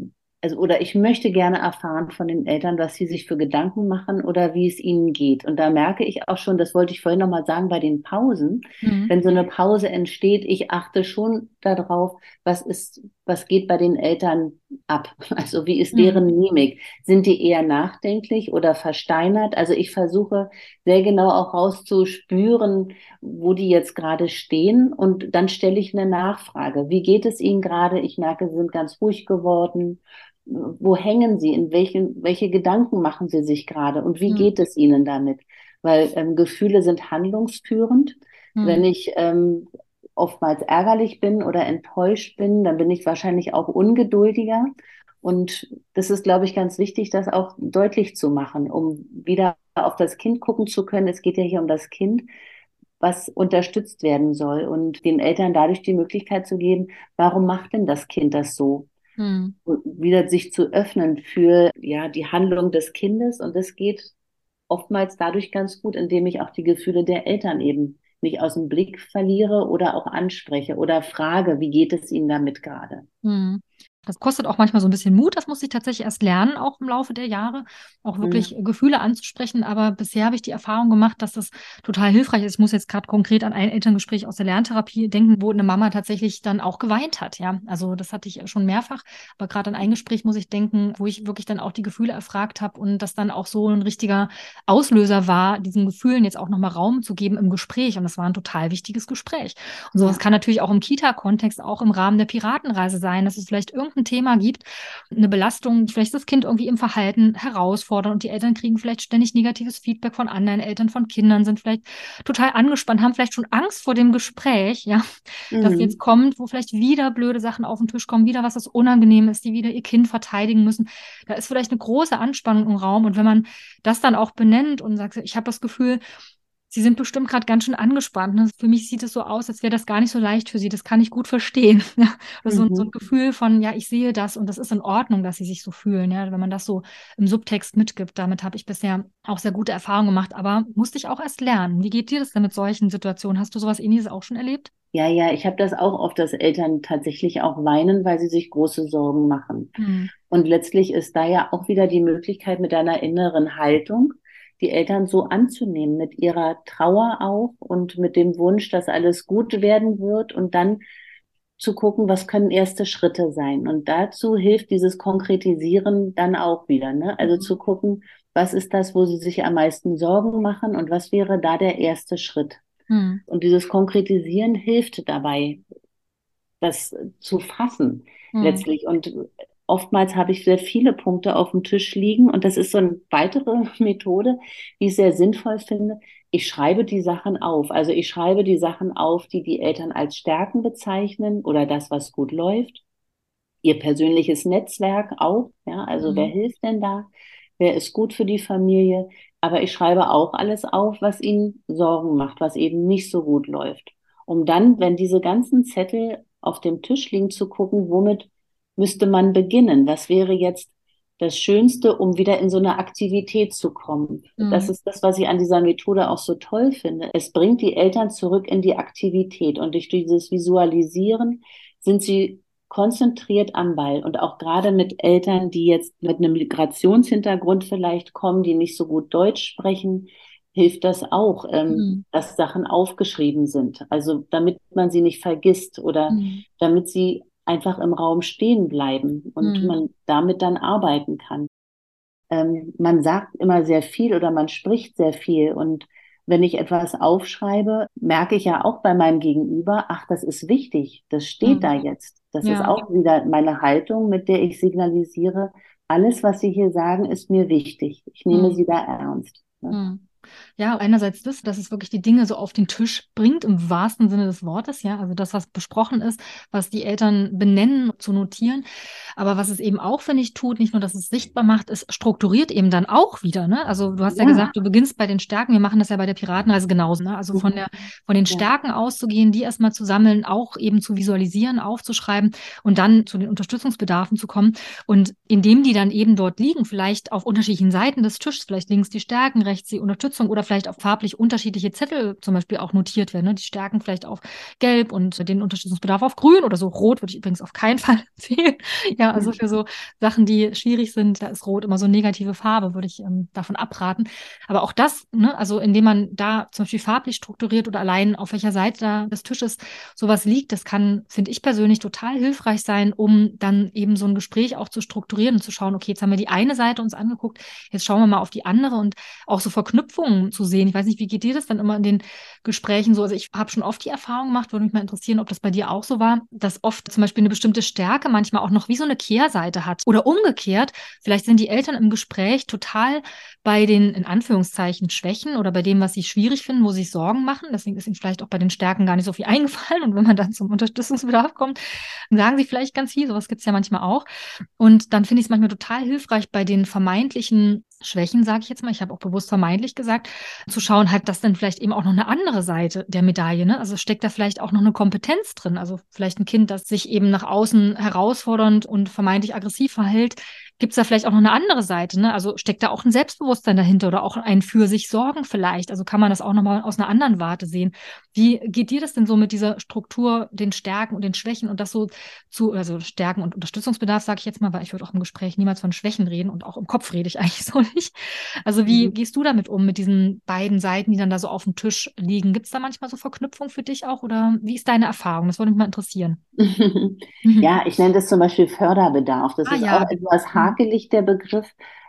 also oder ich möchte gerne erfahren von den Eltern, was sie sich für Gedanken machen oder wie es ihnen geht. Und da merke ich auch schon, das wollte ich vorhin nochmal sagen, bei den Pausen, mhm. wenn so eine Pause entsteht, ich achte schon darauf, was ist, was geht bei den Eltern ab? (laughs) Also wie ist deren mhm. Mimik? Sind die eher nachdenklich oder versteinert? Also ich versuche sehr genau auch rauszuspüren, wo die jetzt gerade stehen und dann stelle ich eine Nachfrage. Wie geht es ihnen gerade? Ich merke, sie sind ganz ruhig geworden wo hängen sie, in welchen, welche Gedanken machen sie sich gerade und wie mhm. geht es ihnen damit? Weil ähm, Gefühle sind handlungsführend. Mhm. Wenn ich ähm, oftmals ärgerlich bin oder enttäuscht bin, dann bin ich wahrscheinlich auch ungeduldiger. Und das ist, glaube ich, ganz wichtig, das auch deutlich zu machen, um wieder auf das Kind gucken zu können. Es geht ja hier um das Kind, was unterstützt werden soll und den Eltern dadurch die Möglichkeit zu geben, warum macht denn das Kind das so? hm. wieder sich zu öffnen für ja die Handlung des Kindes und das geht oftmals dadurch ganz gut, indem ich auch die Gefühle der Eltern eben nicht aus dem Blick verliere oder auch anspreche oder frage, wie geht es ihnen damit gerade. Hm. Das kostet auch manchmal so ein bisschen Mut. Das muss ich tatsächlich erst lernen, auch im Laufe der Jahre, auch wirklich mhm. Gefühle anzusprechen. Aber bisher habe ich die Erfahrung gemacht, dass das total hilfreich ist. Ich muss jetzt gerade konkret an ein Elterngespräch aus der Lerntherapie denken, wo eine Mama tatsächlich dann auch geweint hat. Ja, also das hatte ich schon mehrfach. Aber gerade an ein Gespräch muss ich denken, wo ich wirklich dann auch die Gefühle erfragt habe und das dann auch so ein richtiger Auslöser war, diesen Gefühlen jetzt auch nochmal Raum zu geben im Gespräch. Und das war ein total wichtiges Gespräch. Und sowas ja. kann natürlich auch im Kita-Kontext, auch im Rahmen der Piratenreise sein, dass es vielleicht irgendein ein Thema gibt, eine Belastung, vielleicht das Kind irgendwie im Verhalten herausfordern und die Eltern kriegen vielleicht ständig negatives Feedback von anderen Eltern, von Kindern, sind vielleicht total angespannt, haben vielleicht schon Angst vor dem Gespräch, ja, mhm. das jetzt kommt, wo vielleicht wieder blöde Sachen auf den Tisch kommen, wieder was das unangenehm ist, die wieder ihr Kind verteidigen müssen. Da ist vielleicht eine große Anspannung im Raum und wenn man das dann auch benennt und sagt, ich habe das Gefühl, Sie sind bestimmt gerade ganz schön angespannt. Ne? Für mich sieht es so aus, als wäre das gar nicht so leicht für Sie. Das kann ich gut verstehen. Ja? (laughs) Oder so, mhm. so, ein Gefühl von, ja, ich sehe das und das ist in Ordnung, dass Sie sich so fühlen. Ja? Wenn man das so im Subtext mitgibt, damit habe ich bisher auch sehr gute Erfahrungen gemacht, aber musste ich auch erst lernen. Wie geht dir das denn mit solchen Situationen? Hast du sowas ähnliches auch schon erlebt? Ja, ja, ich habe das auch oft, dass Eltern tatsächlich auch weinen, weil sie sich große Sorgen machen. Mhm. Und letztlich ist da ja auch wieder die Möglichkeit mit deiner inneren Haltung, die Eltern so anzunehmen, mit ihrer Trauer auch und mit dem Wunsch, dass alles gut werden wird und dann zu gucken, was können erste Schritte sein. Und dazu hilft dieses Konkretisieren dann auch wieder. Ne? Also mhm. zu gucken, was ist das, wo sie sich am meisten Sorgen machen und was wäre da der erste Schritt. Mhm. Und dieses Konkretisieren hilft dabei, das zu fassen mhm. letztlich. Und oftmals habe ich sehr viele Punkte auf dem Tisch liegen und das ist so eine weitere (laughs) Methode, die ich sehr sinnvoll finde, ich schreibe die Sachen auf. Also ich schreibe die Sachen auf, die die Eltern als Stärken bezeichnen oder das, was gut läuft. Ihr persönliches Netzwerk auch. Ja, also mhm. wer hilft denn da? Wer ist gut für die Familie? Aber ich schreibe auch alles auf, was ihnen Sorgen macht, was eben nicht so gut läuft. Um dann, wenn diese ganzen Zettel auf dem Tisch liegen, zu gucken, womit müsste man beginnen? Was wäre jetzt das Schönste, um wieder in so eine Aktivität zu kommen. Mhm. Das ist das, was ich an dieser Methode auch so toll finde. Es bringt die Eltern zurück in die Aktivität und durch dieses Visualisieren sind sie konzentriert am Ball und auch gerade mit Eltern, die jetzt mit einem Migrationshintergrund vielleicht kommen, die nicht so gut Deutsch sprechen, hilft das auch, ähm, mhm. dass Sachen aufgeschrieben sind. Also damit man sie nicht vergisst oder mhm. damit sie einfach im Raum stehen bleiben und mhm. man damit dann arbeiten kann. Ähm, man sagt immer sehr viel oder man spricht sehr viel und wenn ich etwas aufschreibe, merke ich ja auch bei meinem Gegenüber, ach, das ist wichtig, das steht mhm. da jetzt. Das ja. ist auch wieder meine Haltung, mit der ich signalisiere, alles, was Sie hier sagen, ist mir wichtig. Ich nehme mhm. Sie da ernst. Ne? Mhm. Ja, einerseits das, dass es wirklich die Dinge so auf den Tisch bringt, im wahrsten Sinne des Wortes, ja, also das, was besprochen ist, was die Eltern benennen, zu notieren. Aber was es eben auch, finde ich, tut, nicht nur, dass es sichtbar macht, es strukturiert eben dann auch wieder, ne? Also du hast ja, ja gesagt, du beginnst bei den Stärken, wir machen das ja bei der Piratenreise genauso, ne? Also von der, von den Stärken auszugehen, die erstmal zu sammeln, auch eben zu visualisieren, aufzuschreiben und dann zu den Unterstützungsbedarfen zu kommen. Und indem die dann eben dort liegen, vielleicht auf unterschiedlichen Seiten des Tisches, vielleicht links die Stärken, rechts die Unterstützung oder vielleicht auch farblich unterschiedliche Zettel zum Beispiel auch notiert werden. Ne? Die Stärken vielleicht auf Gelb und den Unterstützungsbedarf auf Grün oder so. Rot würde ich übrigens auf keinen (laughs) Fall empfehlen. ja, also für so Sachen, die schwierig sind, da ist Rot immer so eine negative Farbe, würde ich ähm, davon abraten. Aber auch das, ne, also indem man da zum Beispiel farblich strukturiert oder allein auf welcher Seite da des Tisches sowas liegt, das kann, finde ich persönlich, total hilfreich sein, um dann eben so ein Gespräch auch zu strukturieren und zu schauen, okay, jetzt haben wir die eine Seite uns angeguckt, jetzt schauen wir mal auf die andere und auch so Verknüpfungen zu sehen. Ich weiß nicht, wie geht dir das dann immer in den Gesprächen so? Also ich habe schon oft die Erfahrung gemacht, würde mich mal interessieren, ob das bei dir auch so war, dass oft zum Beispiel eine bestimmte Stärke manchmal auch noch wie so eine Kehrseite hat. Oder umgekehrt, vielleicht sind die Eltern im Gespräch total bei den in Anführungszeichen Schwächen oder bei dem, was sie schwierig finden, wo sie sich Sorgen machen. Deswegen ist ihnen vielleicht auch bei den Stärken gar nicht so viel (laughs) eingefallen. Und wenn man dann zum Unterstützungsbedarf kommt, sagen sie vielleicht ganz viel. Sowas gibt es ja manchmal auch. Und dann finde ich es manchmal total hilfreich, bei den vermeintlichen Schwächen, sage ich jetzt mal, ich habe auch bewusst vermeintlich gesagt, zu schauen, hat das dann vielleicht eben auch noch eine andere Seite der Medaille. Ne? Also steckt da vielleicht auch noch eine Kompetenz drin. Also vielleicht ein Kind, das sich eben nach außen herausfordernd und vermeintlich aggressiv verhält, Gibt es da vielleicht auch noch eine andere Seite? Ne? Also steckt da auch ein Selbstbewusstsein dahinter oder auch ein für sich Sorgen vielleicht? Also kann man das auch nochmal aus einer anderen Warte sehen. Wie geht dir das denn so mit dieser Struktur, den Stärken und den Schwächen und das so zu, also Stärken und Unterstützungsbedarf, sage ich jetzt mal, weil ich würde auch im Gespräch niemals von Schwächen reden und auch im Kopf rede ich (laughs) eigentlich so nicht. Also wie mhm. gehst du damit um, mit diesen beiden Seiten, die dann da so auf dem Tisch liegen? Gibt es da manchmal so Verknüpfungen für dich auch oder wie ist deine Erfahrung? Das würde mich mal interessieren. (laughs) ja, ich nenne das zum Beispiel Förderbedarf. Das ah, ist ja. auch etwas hart hakelig, der Begriff,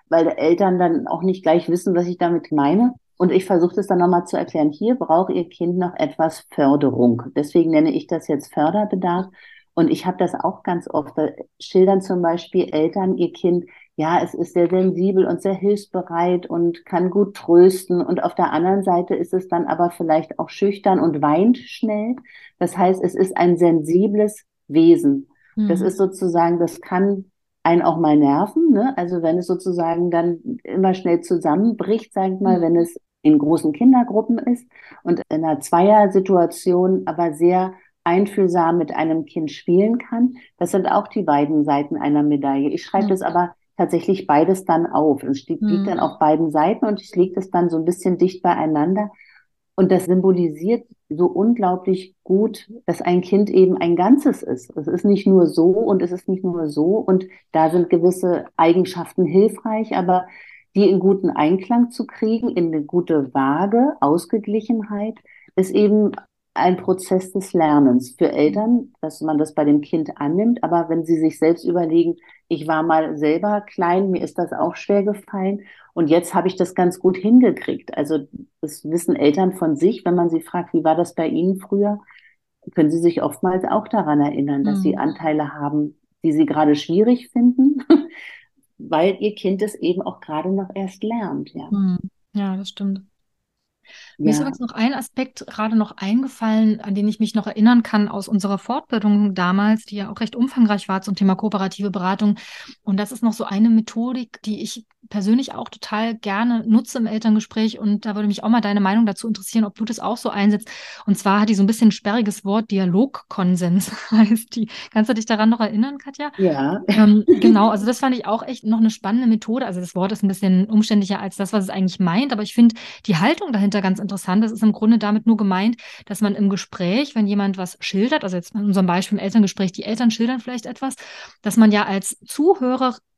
weil Eltern dann auch nicht gleich wissen, was ich damit meine. Und ich versuche das dann nochmal zu erklären. Hier braucht Ihr Kind noch etwas Förderung. Deswegen nenne ich das jetzt Förderbedarf. Und ich habe das auch ganz oft. Da schildern zum Beispiel Eltern ihr Kind, ja, es ist sehr sensibel und sehr hilfsbereit und kann gut trösten. Und auf der anderen Seite ist es dann aber vielleicht auch schüchtern und weint schnell. Das heißt, es ist ein sensibles Wesen. Das mhm. ist sozusagen, das kann einen auch mal nerven. Ne? Also wenn es sozusagen dann immer schnell zusammenbricht, sage ich mal, mhm. wenn es in großen Kindergruppen ist und in einer Zweiersituation aber sehr einfühlsam mit einem Kind spielen kann. Das sind auch die beiden Seiten einer Medaille. Ich schreibe mhm. das aber tatsächlich beides dann auf. Es liegt mhm. dann auf beiden Seiten und ich lege das dann so ein bisschen dicht beieinander. Und das symbolisiert so unglaublich gut, dass ein Kind eben ein Ganzes ist. Es ist nicht nur so und es ist nicht nur so und da sind gewisse Eigenschaften hilfreich, aber die in guten Einklang zu kriegen, in eine gute Waage, Ausgeglichenheit, ist eben ein Prozess des Lernens für Eltern, dass man das bei dem Kind annimmt. Aber wenn sie sich selbst überlegen, ich war mal selber klein, mir ist das auch schwer gefallen und jetzt habe ich das ganz gut hingekriegt. Also das wissen Eltern von sich, wenn man sie fragt, wie war das bei Ihnen früher, können sie sich oftmals auch daran erinnern, dass mhm. sie Anteile haben, die sie gerade schwierig finden, (laughs) weil ihr Kind es eben auch gerade noch erst lernt. Ja, mhm. ja das stimmt. Ja. Mir ist übrigens noch ein Aspekt gerade noch eingefallen, an den ich mich noch erinnern kann aus unserer Fortbildung damals, die ja auch recht umfangreich war zum Thema kooperative Beratung. Und das ist noch so eine Methodik, die ich persönlich auch total gerne nutze im Elterngespräch. Und da würde mich auch mal deine Meinung dazu interessieren, ob du das auch so einsetzt. Und zwar hat die so ein bisschen ein sperriges Wort, Dialogkonsens (laughs) heißt die. Kannst du dich daran noch erinnern, Katja? Ja. Ähm, genau, also das fand ich auch echt noch eine spannende Methode. Also das Wort ist ein bisschen umständlicher als das, was es eigentlich meint, aber ich finde die Haltung dahinter ganz interessant. Das ist im Grunde damit nur gemeint, dass man im Gespräch, wenn jemand was schildert, also jetzt in unserem Beispiel im Elterngespräch, die Eltern schildern vielleicht etwas, dass man ja als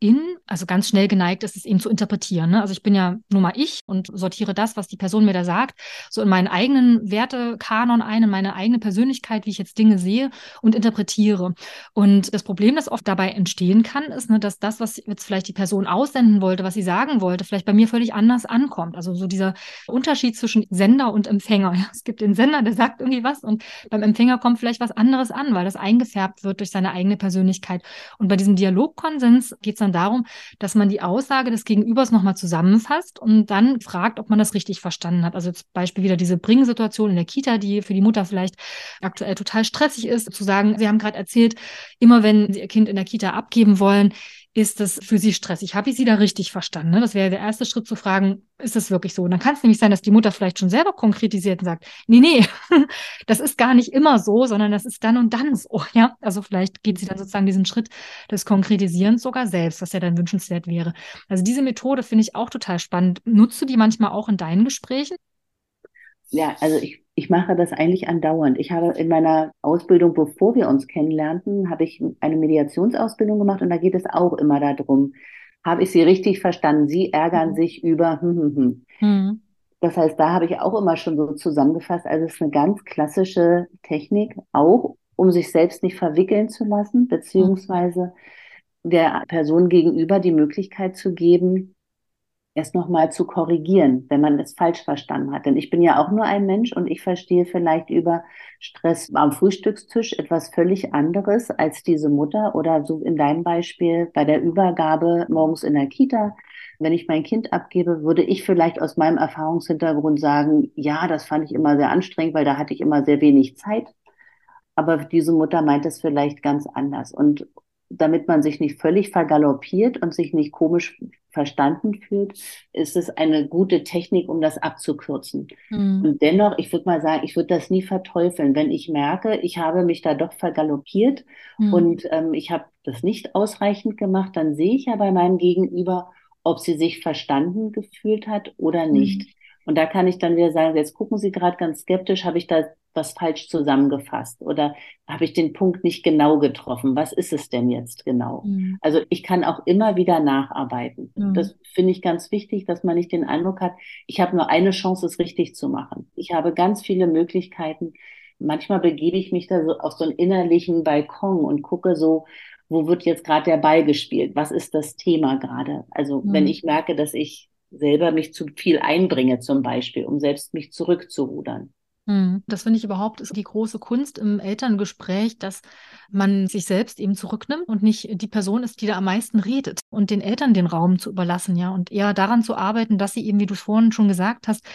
Zuhörerin, also ganz schnell geneigt ist, es eben zu interpretieren. Ne? Also ich bin ja nur mal ich und sortiere das, was die Person mir da sagt, so in meinen eigenen Wertekanon ein, in meine eigene Persönlichkeit, wie ich jetzt Dinge sehe und interpretiere. Und das Problem, das oft dabei entstehen kann, ist, ne, dass das, was jetzt vielleicht die Person aussenden wollte, was sie sagen wollte, vielleicht bei mir völlig anders ankommt. Also so dieser Unterschied zwischen Sender und Empfänger. (laughs) Ja, es gibt den Sender, der sagt irgendwie was und beim Empfänger kommt vielleicht was anderes an, weil das eingefärbt wird durch seine eigene Persönlichkeit. Und bei diesem Dialogkonsens geht es dann darum, dass man die Aussage des Gegenübers nochmal zusammenfasst und dann fragt, ob man das richtig verstanden hat. Also zum Beispiel wieder diese Bring-Situation in der Kita, die für die Mutter vielleicht aktuell total stressig ist, zu sagen, Sie haben gerade erzählt, immer wenn Sie Ihr Kind in der Kita abgeben wollen, ist das für Sie stressig? Habe ich Sie da richtig verstanden? Ne? Das wäre der erste Schritt zu fragen, ist das wirklich so? Und dann kann es nämlich sein, dass die Mutter vielleicht schon selber konkretisiert und sagt, nee, nee, (laughs) das ist gar nicht immer so, sondern das ist dann und dann so. (laughs) Ja, also vielleicht geht sie dann sozusagen diesen Schritt des Konkretisierens sogar selbst, was ja dann wünschenswert wäre. Also diese Methode finde ich auch total spannend. Nutzt du die manchmal auch in deinen Gesprächen? Ja, also ich ich mache das eigentlich andauernd. Ich habe in meiner Ausbildung, bevor wir uns kennenlernten, habe ich eine Mediationsausbildung gemacht und da geht es auch immer darum, habe ich Sie richtig verstanden? Sie ärgern mhm. sich über. Hm, hm, hm. Mhm. Das heißt, da habe ich auch immer schon so zusammengefasst. Also es ist eine ganz klassische Technik, auch um sich selbst nicht verwickeln zu lassen, beziehungsweise der Person gegenüber die Möglichkeit zu geben, erst nochmal zu korrigieren, wenn man es falsch verstanden hat. Denn ich bin ja auch nur ein Mensch und ich verstehe vielleicht über Stress am Frühstückstisch etwas völlig anderes als diese Mutter oder so in deinem Beispiel bei der Übergabe morgens in der Kita. Wenn ich mein Kind abgebe, würde ich vielleicht aus meinem Erfahrungshintergrund sagen, ja, das fand ich immer sehr anstrengend, weil da hatte ich immer sehr wenig Zeit. Aber diese Mutter meint es vielleicht ganz anders. Und damit man sich nicht völlig vergaloppiert und sich nicht komisch verstanden fühlt, ist es eine gute Technik, um das abzukürzen. Mhm. Und dennoch, ich würde mal sagen, ich würde das nie verteufeln. Wenn ich merke, ich habe mich da doch vergaloppiert mhm. und ähm, ich habe das nicht ausreichend gemacht, dann sehe ich ja bei meinem Gegenüber, ob sie sich verstanden gefühlt hat oder nicht. Mhm. Und da kann ich dann wieder sagen, jetzt gucken Sie gerade ganz skeptisch, habe ich da was falsch zusammengefasst oder habe ich den Punkt nicht genau getroffen? Was ist es denn jetzt genau? Mhm. Also ich kann auch immer wieder nacharbeiten. Mhm. Das finde ich ganz wichtig, dass man nicht den Eindruck hat, ich habe nur eine Chance, es richtig zu machen. Ich habe ganz viele Möglichkeiten. Manchmal begebe ich mich da so auf so einen innerlichen Balkon und gucke so, wo wird jetzt gerade der Ball gespielt? Was ist das Thema gerade? Also mhm. wenn ich merke, dass ich selber mich zu viel einbringe, zum Beispiel, um selbst mich zurückzurudern. Hm, das finde ich überhaupt ist die große Kunst im Elterngespräch, dass man sich selbst eben zurücknimmt und nicht die Person ist, die da am meisten redet und den Eltern den Raum zu überlassen, ja, und eher daran zu arbeiten, dass sie eben, wie du vorhin schon gesagt hast,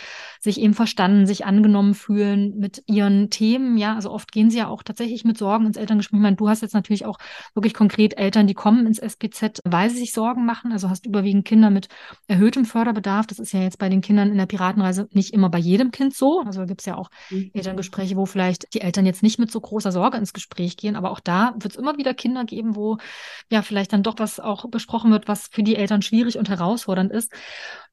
sich eben verstanden, sich angenommen fühlen mit ihren Themen, ja, also oft gehen sie ja auch tatsächlich mit Sorgen ins Elterngespräch. Ich meine, du hast jetzt natürlich auch wirklich konkret Eltern, die kommen ins SPZ, weil sie sich Sorgen machen, also hast überwiegend Kinder mit erhöhtem Förderbedarf. Das ist ja jetzt bei den Kindern in der Piratenreise nicht immer bei jedem Kind so, also gibt es ja auch mhm. Elterngespräche, wo vielleicht die Eltern jetzt nicht mit so großer Sorge ins Gespräch gehen, aber auch da wird es immer wieder Kinder geben, wo ja vielleicht dann doch was auch besprochen wird, was für die Eltern schwierig und herausfordernd ist.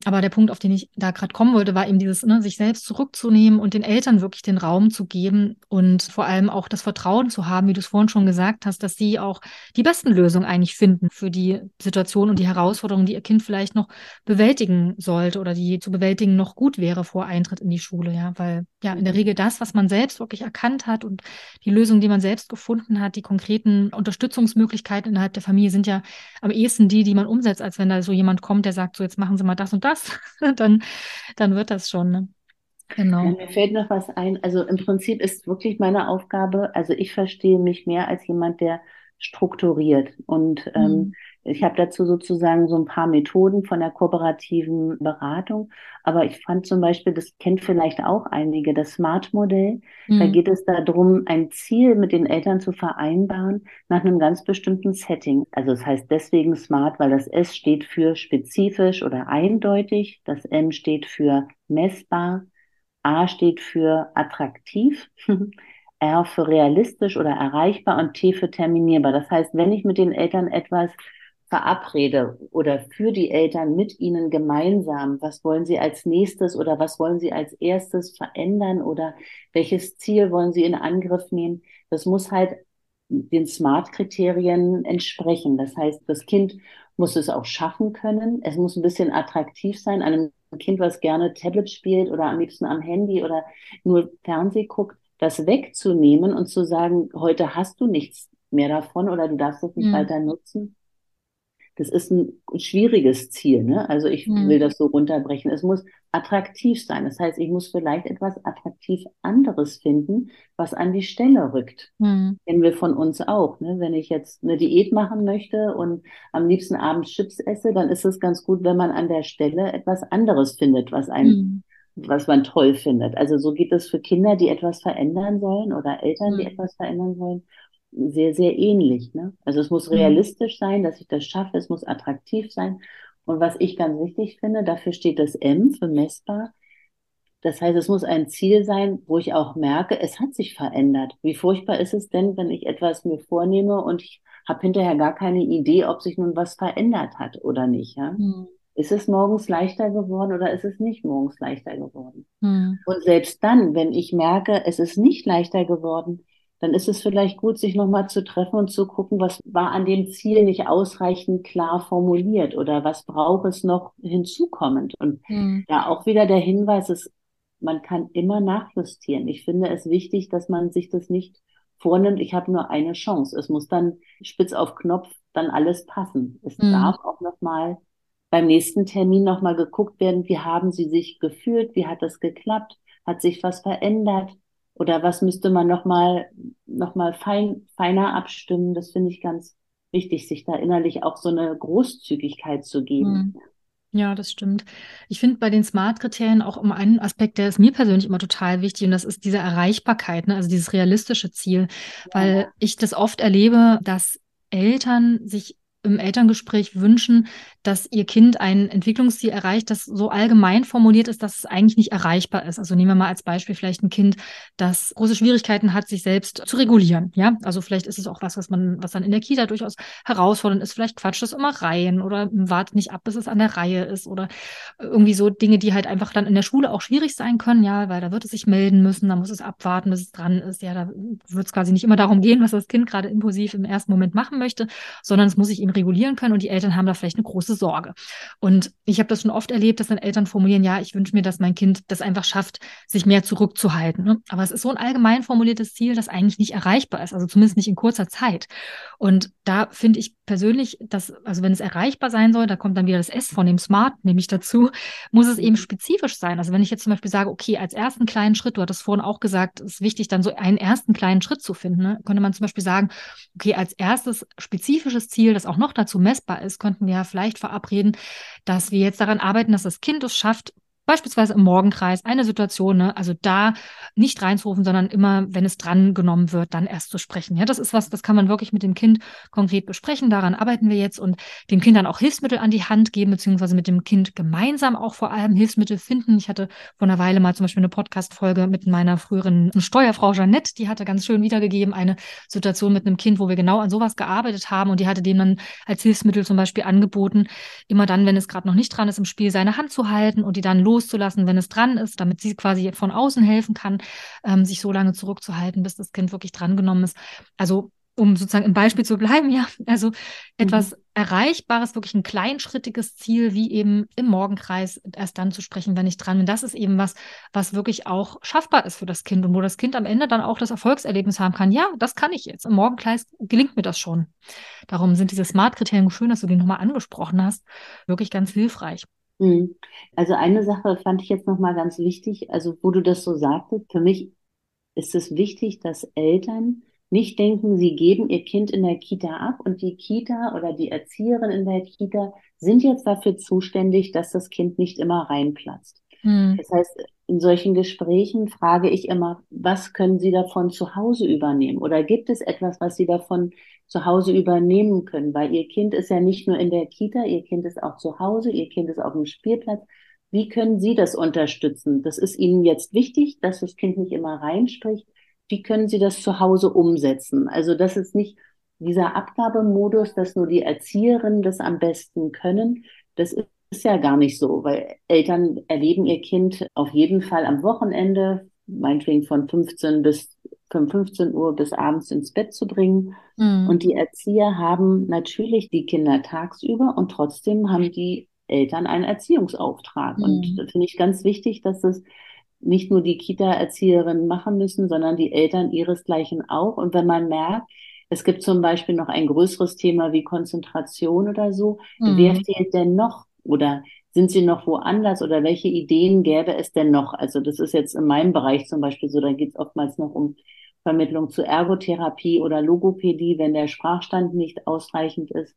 Aber der Punkt, auf den ich da gerade kommen wollte, war eben dieses, ne, sich selbst zurückzunehmen und den Eltern wirklich den Raum zu geben und vor allem auch das Vertrauen zu haben, wie du es vorhin schon gesagt hast, dass sie auch die besten Lösungen eigentlich finden für die Situation und die Herausforderungen, die ihr Kind vielleicht noch bewältigen sollte oder die zu bewältigen noch gut wäre vor Eintritt in die Schule, ja, weil ja in der Regel das, was man selbst wirklich erkannt hat und die Lösung, die man selbst gefunden hat, die konkreten Unterstützungsmöglichkeiten innerhalb der Familie sind ja am ehesten die, die man umsetzt, als wenn da so jemand kommt, der sagt, so jetzt machen Sie mal das und das, (laughs) dann, dann wird das schon. Ne? Genau. Ja, mir fällt noch was ein. Also im Prinzip ist wirklich meine Aufgabe, also ich verstehe mich mehr als jemand, der strukturiert. Und ähm, mhm. Ich habe dazu sozusagen so ein paar Methoden von der kooperativen Beratung. Aber ich fand zum Beispiel, das kennt vielleicht auch einige, das Smart-Modell. Mhm. Da geht es darum, ein Ziel mit den Eltern zu vereinbaren nach einem ganz bestimmten Setting. Also es das heißt deswegen Smart, weil das S steht für spezifisch oder eindeutig. Das M steht für messbar. A steht für attraktiv. (laughs) R für realistisch oder erreichbar und T für terminierbar. Das heißt, wenn ich mit den Eltern etwas verabrede oder für die Eltern mit ihnen gemeinsam, was wollen sie als nächstes oder was wollen sie als erstes verändern oder welches Ziel wollen sie in Angriff nehmen, das muss halt den Smart-Kriterien entsprechen. Das heißt, das Kind muss es auch schaffen können. Es muss ein bisschen attraktiv sein. Einem Kind, was gerne Tablet spielt oder am liebsten am Handy oder nur Fernseh guckt, das wegzunehmen und zu sagen, heute hast du nichts mehr davon oder du darfst es nicht mhm. weiter nutzen das ist ein schwieriges Ziel. Ne? Also ich mhm. will das so runterbrechen. Es muss attraktiv sein. Das heißt, ich muss vielleicht etwas attraktiv anderes finden, was an die Stelle rückt. Mhm. Kennen wir von uns auch. Ne? Wenn ich jetzt eine Diät machen möchte und am liebsten abends Chips esse, dann ist es ganz gut, wenn man an der Stelle etwas anderes findet, was ein mhm was man toll findet. Also so geht es für Kinder, die etwas verändern sollen oder Eltern, die mhm. etwas verändern wollen sehr, sehr ähnlich. Ne? Also es muss mhm. realistisch sein, dass ich das schaffe, es muss attraktiv sein. Und was ich ganz wichtig finde, dafür steht das M für messbar. Das heißt, es muss ein Ziel sein, wo ich auch merke, es hat sich verändert. Wie furchtbar ist es denn, wenn ich etwas mir vornehme und ich habe hinterher gar keine Idee, ob sich nun was verändert hat oder nicht. Ja? Mhm. Ist es morgens leichter geworden oder ist es nicht morgens leichter geworden? Mhm. Und selbst dann, wenn ich merke, es ist nicht leichter geworden, dann ist es vielleicht gut, sich nochmal zu treffen und zu gucken, was war an dem Ziel nicht ausreichend klar formuliert oder was braucht es noch hinzukommend. Und mhm. da auch wieder der Hinweis ist, man kann immer nachjustieren. Ich finde es wichtig, dass man sich das nicht vornimmt, ich habe nur eine Chance. Es muss dann spitz auf Knopf dann alles passen. Es mhm. darf auch nochmal beim nächsten Termin nochmal geguckt werden, wie haben Sie sich gefühlt, wie hat das geklappt, hat sich was verändert, oder was müsste man nochmal noch mal fein, feiner abstimmen? Das finde ich ganz wichtig, sich da innerlich auch so eine Großzügigkeit zu geben. Hm. Ja, das stimmt. Ich finde bei den Smart-Kriterien auch um einen Aspekt, der ist mir persönlich immer total wichtig, und das ist diese Erreichbarkeit, ne? also dieses realistische Ziel, ja. weil ich das oft erlebe, dass Eltern sich im Elterngespräch wünschen, dass ihr Kind ein Entwicklungsziel erreicht, das so allgemein formuliert ist, dass es eigentlich nicht erreichbar ist. Also nehmen wir mal als Beispiel vielleicht ein Kind, das große Schwierigkeiten hat, sich selbst zu regulieren. Ja, also vielleicht ist es auch was, was man, was dann in der Kita durchaus herausfordernd ist. Vielleicht quatscht es immer rein oder wartet nicht ab, bis es an der Reihe ist oder irgendwie so Dinge, die halt einfach dann in der Schule auch schwierig sein können. Ja, weil da wird es sich melden müssen, da muss es abwarten, bis es dran ist. Ja, da wird es quasi nicht immer darum gehen, was das Kind gerade impulsiv im ersten Moment machen möchte, sondern es muss sich ihm regulieren können und die Eltern haben da vielleicht eine große Sorge. Und ich habe das schon oft erlebt, dass dann Eltern formulieren, ja, ich wünsche mir, dass mein Kind das einfach schafft, sich mehr zurückzuhalten. Ne? Aber es ist so ein allgemein formuliertes Ziel, das eigentlich nicht erreichbar ist, also zumindest nicht in kurzer Zeit. Und da finde ich persönlich, dass, also wenn es erreichbar sein soll, da kommt dann wieder das S von dem Smart nämlich dazu, muss es eben spezifisch sein. Also wenn ich jetzt zum Beispiel sage, okay, als ersten kleinen Schritt, du hattest vorhin auch gesagt, es ist wichtig, dann so einen ersten kleinen Schritt zu finden, ne? könnte man zum Beispiel sagen, okay, als erstes spezifisches Ziel, das auch noch dazu messbar ist, könnten wir ja vielleicht verabreden, dass wir jetzt daran arbeiten, dass das Kind es schafft, beispielsweise im Morgenkreis eine Situation, ne, also da nicht reinzurufen, sondern immer, wenn es dran genommen wird, dann erst zu sprechen. Ja, das ist was, das kann man wirklich mit dem Kind konkret besprechen. Daran arbeiten wir jetzt und dem Kind dann auch Hilfsmittel an die Hand geben, beziehungsweise mit dem Kind gemeinsam auch vor allem Hilfsmittel finden. Ich hatte vor einer Weile mal zum Beispiel eine Podcast-Folge mit meiner früheren Steuerfrau Jeanette, die hatte ganz schön wiedergegeben, eine Situation mit einem Kind, wo wir genau an sowas gearbeitet haben und die hatte dem dann als Hilfsmittel zum Beispiel angeboten, immer dann, wenn es gerade noch nicht dran ist, im Spiel seine Hand zu halten und die dann loszulassen, wenn es dran ist, damit sie quasi von außen helfen kann, ähm, sich so lange zurückzuhalten, bis das Kind wirklich drangenommen ist. Also um sozusagen im Beispiel zu bleiben, (laughs) ja, also etwas mhm. Erreichbares, wirklich ein kleinschrittiges Ziel, wie eben im Morgenkreis erst dann zu sprechen, wenn ich dran bin. Das ist eben was, was wirklich auch schaffbar ist für das Kind und wo das Kind am Ende dann auch das Erfolgserlebnis haben kann. Ja, das kann ich jetzt. Im Morgenkreis gelingt mir das schon. Darum sind diese Smart-Kriterien, schön, dass du die nochmal angesprochen hast, wirklich ganz hilfreich. Mhm. Also eine Sache fand ich jetzt nochmal ganz wichtig, also wo du das so sagtest, für mich ist es wichtig, dass Eltern nicht denken, sie geben ihr Kind in der Kita ab und die Kita oder die Erzieherin in der Kita sind jetzt dafür zuständig, dass das Kind nicht immer reinplatzt. Mhm. Das heißt, in solchen Gesprächen frage ich immer, was können Sie davon zu Hause übernehmen? Oder gibt es etwas, was Sie davon zu Hause übernehmen können? Weil Ihr Kind ist ja nicht nur in der Kita, Ihr Kind ist auch zu Hause, Ihr Kind ist auf dem Spielplatz. Wie können Sie das unterstützen? Das ist Ihnen jetzt wichtig, dass das Kind nicht immer reinspricht. Wie können Sie das zu Hause umsetzen? Also, das ist nicht dieser Abgabemodus, dass nur die Erzieherinnen das am besten können. Das ist ja gar nicht so, weil Eltern erleben ihr Kind auf jeden Fall am Wochenende, meinetwegen von 15 bis 15 Uhr bis abends ins Bett zu bringen. Mhm. Und die Erzieher haben natürlich die Kinder tagsüber und trotzdem haben die Eltern einen Erziehungsauftrag. Mhm. Und da finde ich ganz wichtig, dass es nicht nur die Kita-Erzieherinnen machen müssen, sondern die Eltern ihresgleichen auch. Und wenn man merkt, es gibt zum Beispiel noch ein größeres Thema wie Konzentration oder so, mhm. wer fehlt denn noch? Oder sind Sie noch woanders oder welche Ideen gäbe es denn noch? Also das ist jetzt in meinem Bereich zum Beispiel so, da geht es oftmals noch um Vermittlung zu Ergotherapie oder Logopädie, wenn der Sprachstand nicht ausreichend ist.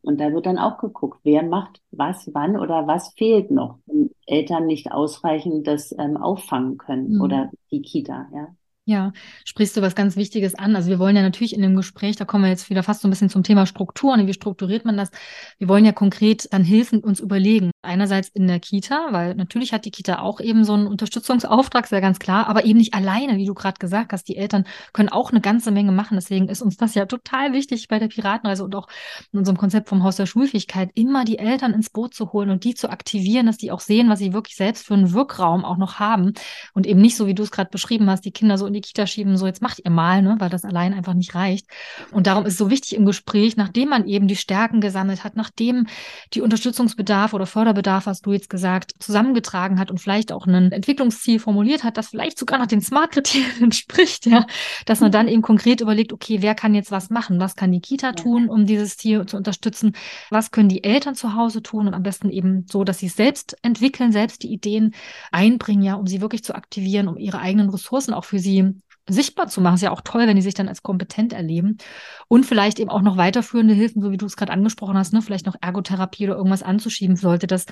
Und da wird dann auch geguckt, wer macht was, wann oder was fehlt noch, wenn Eltern nicht ausreichend das ähm, auffangen können mhm. oder die Kita, ja. Ja, sprichst du was ganz Wichtiges an. Also wir wollen ja natürlich in dem Gespräch, da kommen wir jetzt wieder fast so ein bisschen zum Thema Strukturen. Wie strukturiert man das? Wir wollen ja konkret dann Hilfen uns überlegen. Einerseits in der Kita, weil natürlich hat die Kita auch eben so einen Unterstützungsauftrag, sehr ganz klar, aber eben nicht alleine, wie du gerade gesagt hast. Die Eltern können auch eine ganze Menge machen. Deswegen ist uns das ja total wichtig bei der Piratenreise und auch in unserem Konzept vom Haus der Schulfähigkeit, immer die Eltern ins Boot zu holen und die zu aktivieren, dass die auch sehen, was sie wirklich selbst für einen Wirkraum auch noch haben und eben nicht so, wie du es gerade beschrieben hast, die Kinder so in die Kita schieben, so jetzt macht ihr mal, ne, weil das allein einfach nicht reicht. Und darum ist es so wichtig im Gespräch, nachdem man eben die Stärken gesammelt hat, nachdem die Unterstützungsbedarf oder Förderbedarf, hast du jetzt gesagt, zusammengetragen hat und vielleicht auch ein Entwicklungsziel formuliert hat, das vielleicht sogar nach den Smart-Kriterien (laughs) entspricht, ja, dass man dann eben konkret überlegt, okay, wer kann jetzt was machen? Was kann die Kita tun, um dieses Ziel zu unterstützen? Was können die Eltern zu Hause tun? Und am besten eben so, dass sie es selbst entwickeln, selbst die Ideen einbringen, ja, um sie wirklich zu aktivieren, um ihre eigenen Ressourcen auch für sie sichtbar zu machen. Ist ja auch toll, wenn die sich dann als kompetent erleben. Und vielleicht eben auch noch weiterführende Hilfen, so wie du es gerade angesprochen hast, ne? vielleicht noch Ergotherapie oder irgendwas anzuschieben, sollte das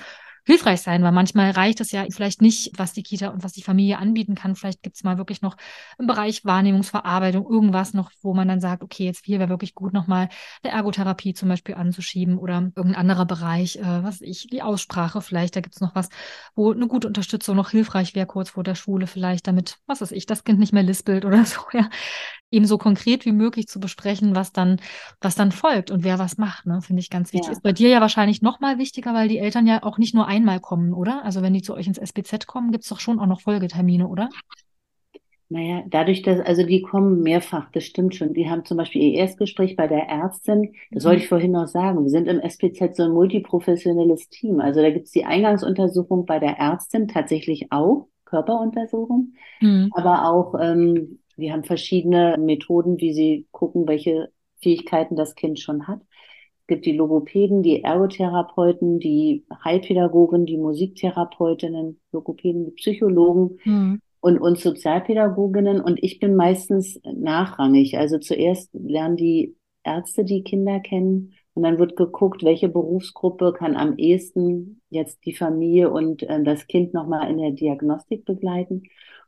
hilfreich sein, weil manchmal reicht es ja vielleicht nicht, was die Kita und was die Familie anbieten kann. Vielleicht gibt es mal wirklich noch im Bereich Wahrnehmungsverarbeitung irgendwas noch, wo man dann sagt, okay, jetzt hier wäre wirklich gut, nochmal eine Ergotherapie zum Beispiel anzuschieben oder irgendein anderer Bereich, äh, was ich, die Aussprache vielleicht, da gibt es noch was, wo eine gute Unterstützung noch hilfreich wäre, kurz vor der Schule vielleicht, damit, was weiß ich, das Kind nicht mehr lispelt oder (laughs) so, ja eben so konkret wie möglich zu besprechen, was dann, was dann folgt und wer was macht, ne? Finde ich ganz wichtig. Ja. Ist bei dir ja wahrscheinlich noch mal wichtiger, weil die Eltern ja auch nicht nur einmal kommen, oder? Also wenn die zu euch ins SBZ kommen, gibt es doch schon auch noch Folgetermine, oder? Naja, dadurch, dass, also die kommen mehrfach, das stimmt schon. Die haben zum Beispiel ihr Erstgespräch bei der Ärztin, das mhm. wollte ich vorhin noch sagen. Wir sind im SPZ so ein multiprofessionelles Team. Also da gibt es die Eingangsuntersuchung bei der Ärztin tatsächlich auch, Körperuntersuchung, mhm. aber auch ähm, wir haben verschiedene Methoden, wie sie gucken, welche Fähigkeiten das Kind schon hat. Es gibt die Logopäden, die Ergotherapeuten, die Heilpädagogen, die Musiktherapeutinnen, Logopäden, die Psychologen mhm. und uns Sozialpädagoginnen. Und ich bin meistens nachrangig. Also zuerst lernen die Ärzte die Kinder kennen und dann wird geguckt, welche Berufsgruppe kann am ehesten jetzt die Familie und äh, das Kind nochmal in der Diagnostik begleiten.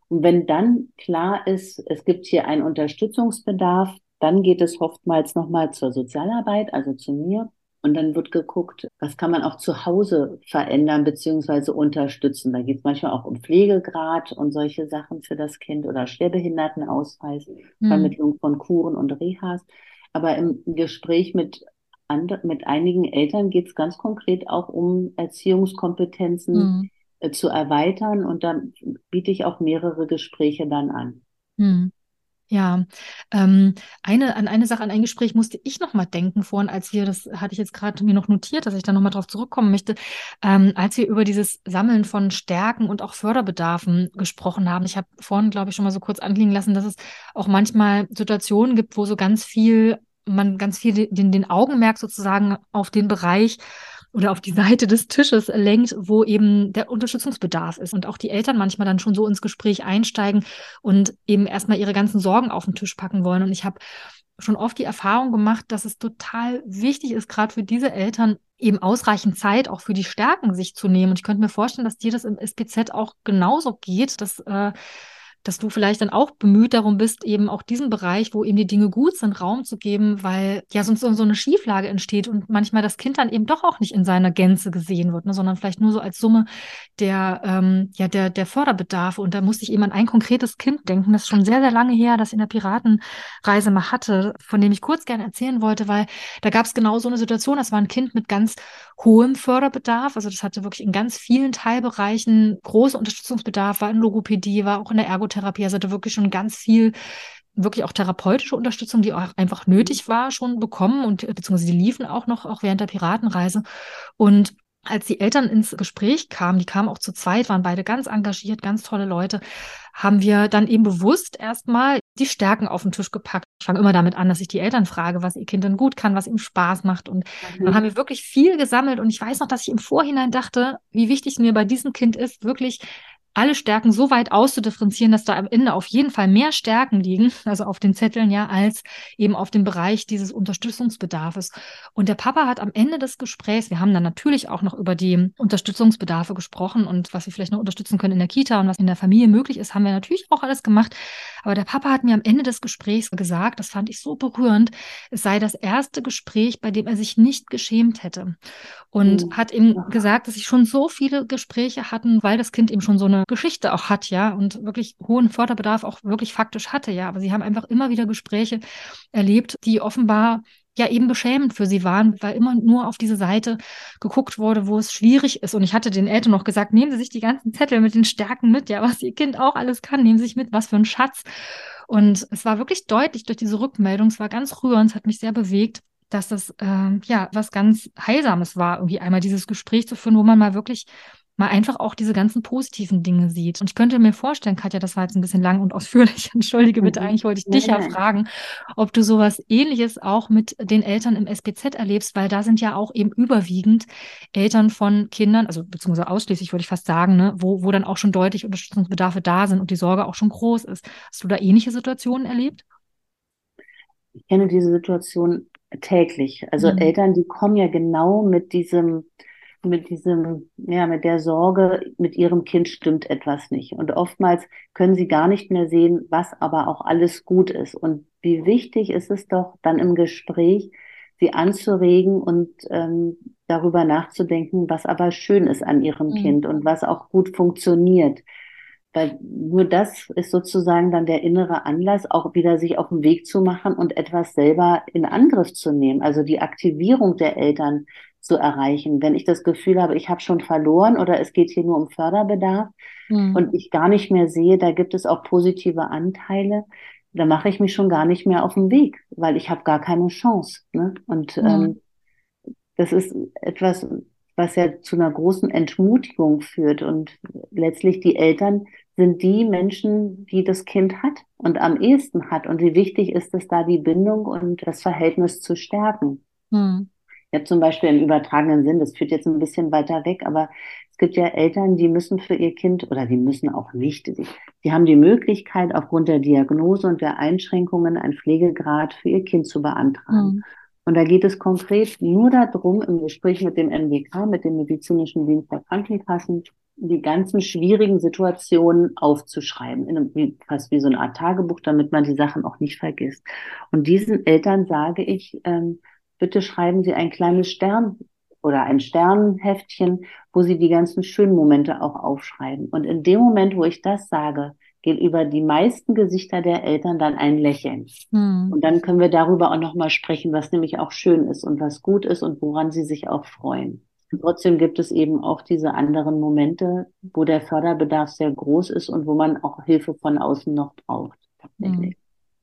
Und wenn dann klar ist, es gibt hier einen Unterstützungsbedarf, dann geht es oftmals nochmal zur Sozialarbeit, also zu mir. Und dann wird geguckt, was kann man auch zu Hause verändern beziehungsweise unterstützen. Da geht es manchmal auch um Pflegegrad und solche Sachen für das Kind oder Schwerbehindertenausweis, mhm. Vermittlung von Kuren und Rehas. Aber im Gespräch mit, and mit einigen Eltern geht es ganz konkret auch um Erziehungskompetenzen. Mhm äh, zu erweitern und dann biete ich auch mehrere Gespräche dann an. Hm. Ja, ähm, eine, an eine Sache, an ein Gespräch musste ich noch mal denken vorhin, als wir, das hatte ich jetzt gerade mir noch notiert, dass ich da noch mal drauf zurückkommen möchte, ähm, als wir über dieses Sammeln von Stärken und auch Förderbedarfen gesprochen haben. Ich habe vorhin, glaube ich, schon mal so kurz anklingen lassen, dass es auch manchmal Situationen gibt, wo so ganz viel, man ganz viel den, den Augenmerk sozusagen auf den Bereich oder auf die Seite des Tisches lenkt, wo eben der Unterstützungsbedarf ist und auch die Eltern manchmal dann schon so ins Gespräch einsteigen und eben erstmal ihre ganzen Sorgen auf den Tisch packen wollen. Und ich habe schon oft die Erfahrung gemacht, dass es total wichtig ist, gerade für diese Eltern eben ausreichend Zeit auch für die Stärken sich zu nehmen. Und ich könnte mir vorstellen, dass dir das im SPZ auch genauso geht, dass äh, dass du vielleicht dann auch bemüht darum bist, eben auch diesen Bereich, wo eben die Dinge gut sind, Raum zu geben, weil ja sonst so eine Schieflage entsteht und manchmal das Kind dann eben doch auch nicht in seiner Gänze gesehen wird, ne, sondern vielleicht nur so als Summe der, ähm, ja, der, der Förderbedarfe. Und da musste ich eben an ein konkretes Kind denken, das ist schon sehr, sehr lange her, das in der Piratenreise mal hatte, von dem ich kurz gerne erzählen wollte, weil da gab es genau so eine Situation, das war ein Kind mit ganz hohem Förderbedarf, also das hatte wirklich in ganz vielen Teilbereichen große Unterstützungsbedarf, war in Logopädie, war auch in der Ergo Ergotherapie. Also hatte wirklich schon ganz viel wirklich auch therapeutische Unterstützung, die auch einfach nötig war, schon bekommen und beziehungsweise die liefen auch noch auch während der Piratenreise. Und als die Eltern ins Gespräch kamen, die kamen auch zu zweit, waren beide ganz engagiert, ganz tolle Leute, haben wir dann eben bewusst erstmal die Stärken auf den Tisch gepackt. Ich fange immer damit an, dass ich die Eltern frage, was ihr Kind denn gut kann, was ihm Spaß macht. Und mhm. dann haben wir wirklich viel gesammelt. Und ich weiß noch, dass ich im Vorhinein dachte, wie wichtig es mir bei diesem Kind ist, wirklich alle Stärken so weit auszudifferenzieren, dass da am Ende auf jeden Fall mehr Stärken liegen, also auf den Zetteln ja, als eben auf dem Bereich dieses Unterstützungsbedarfes. Und der Papa hat am Ende des Gesprächs, wir haben dann natürlich auch noch über die Unterstützungsbedarfe gesprochen und was wir vielleicht noch unterstützen können in der Kita und was in der Familie möglich ist, haben wir natürlich auch alles gemacht. Aber der Papa hat mir am Ende des Gesprächs gesagt, das fand ich so berührend, es sei das erste Gespräch, bei dem er sich nicht geschämt hätte. Und mhm. hat ihm gesagt, dass sie schon so viele Gespräche hatten, weil das Kind eben schon so eine Geschichte auch hat, ja, und wirklich hohen Förderbedarf auch wirklich faktisch hatte, ja. Aber sie haben einfach immer wieder Gespräche erlebt, die offenbar ja eben beschämend für sie waren, weil immer nur auf diese Seite geguckt wurde, wo es schwierig ist. Und ich hatte den Eltern noch gesagt, nehmen Sie sich die ganzen Zettel mit den Stärken mit, ja, was Ihr Kind auch alles kann, nehmen Sie sich mit, was für ein Schatz. Und es war wirklich deutlich durch diese Rückmeldung, es war ganz rührend, es hat mich sehr bewegt, dass das äh, ja was ganz Heilsames war, irgendwie einmal dieses Gespräch zu führen, wo man mal wirklich mal einfach auch diese ganzen positiven Dinge sieht. Und ich könnte mir vorstellen, Katja, das war jetzt ein bisschen lang und ausführlich. (laughs) Entschuldige bitte, mhm. eigentlich wollte ich dich ja fragen, ob du sowas ähnliches auch mit den Eltern im SPZ erlebst, weil da sind ja auch eben überwiegend Eltern von Kindern, also beziehungsweise ausschließlich würde ich fast sagen, ne, wo, wo dann auch schon deutlich Unterstützungsbedarfe da sind und die Sorge auch schon groß ist. Hast du da ähnliche Situationen erlebt? Ich kenne diese Situation täglich. Also mhm. Eltern, die kommen ja genau mit diesem mit diesem, ja, mit der Sorge, mit ihrem Kind stimmt etwas nicht. Und oftmals können sie gar nicht mehr sehen, was aber auch alles gut ist. Und wie wichtig ist es doch dann im Gespräch, sie anzuregen und ähm, darüber nachzudenken, was aber schön ist an ihrem mhm. Kind und was auch gut funktioniert. Weil nur das ist sozusagen dann der innere Anlass, auch wieder sich auf den Weg zu machen und etwas selber in Angriff zu nehmen. Also die Aktivierung der Eltern zu erreichen. Wenn ich das Gefühl habe, ich habe schon verloren oder es geht hier nur um Förderbedarf mhm. und ich gar nicht mehr sehe, da gibt es auch positive Anteile, da mache ich mich schon gar nicht mehr auf den Weg, weil ich habe gar keine Chance. Ne? Und mhm. ähm, das ist etwas, was ja zu einer großen Entmutigung führt. Und letztlich die Eltern sind die Menschen, die das Kind hat und am ehesten hat. Und wie wichtig ist es da, die Bindung und das Verhältnis zu stärken. Mhm. Habe zum Beispiel im übertragenen Sinn, das führt jetzt ein bisschen weiter weg, aber es gibt ja Eltern, die müssen für ihr Kind oder die müssen auch nicht, die, die haben die Möglichkeit, aufgrund der Diagnose und der Einschränkungen einen Pflegegrad für ihr Kind zu beantragen. Mhm. Und da geht es konkret nur darum, im Gespräch mit dem MDK, mit dem medizinischen Dienst der Krankenkassen, die ganzen schwierigen Situationen aufzuschreiben, in einem, fast wie so eine Art Tagebuch, damit man die Sachen auch nicht vergisst. Und diesen Eltern sage ich, ähm, bitte schreiben Sie ein kleines Stern oder ein Sternheftchen, wo Sie die ganzen schönen Momente auch aufschreiben. Und in dem Moment, wo ich das sage, geht über die meisten Gesichter der Eltern dann ein Lächeln. Hm. Und dann können wir darüber auch nochmal sprechen, was nämlich auch schön ist und was gut ist und woran sie sich auch freuen. Und trotzdem gibt es eben auch diese anderen Momente, wo der Förderbedarf sehr groß ist und wo man auch Hilfe von außen noch braucht. Tatsächlich.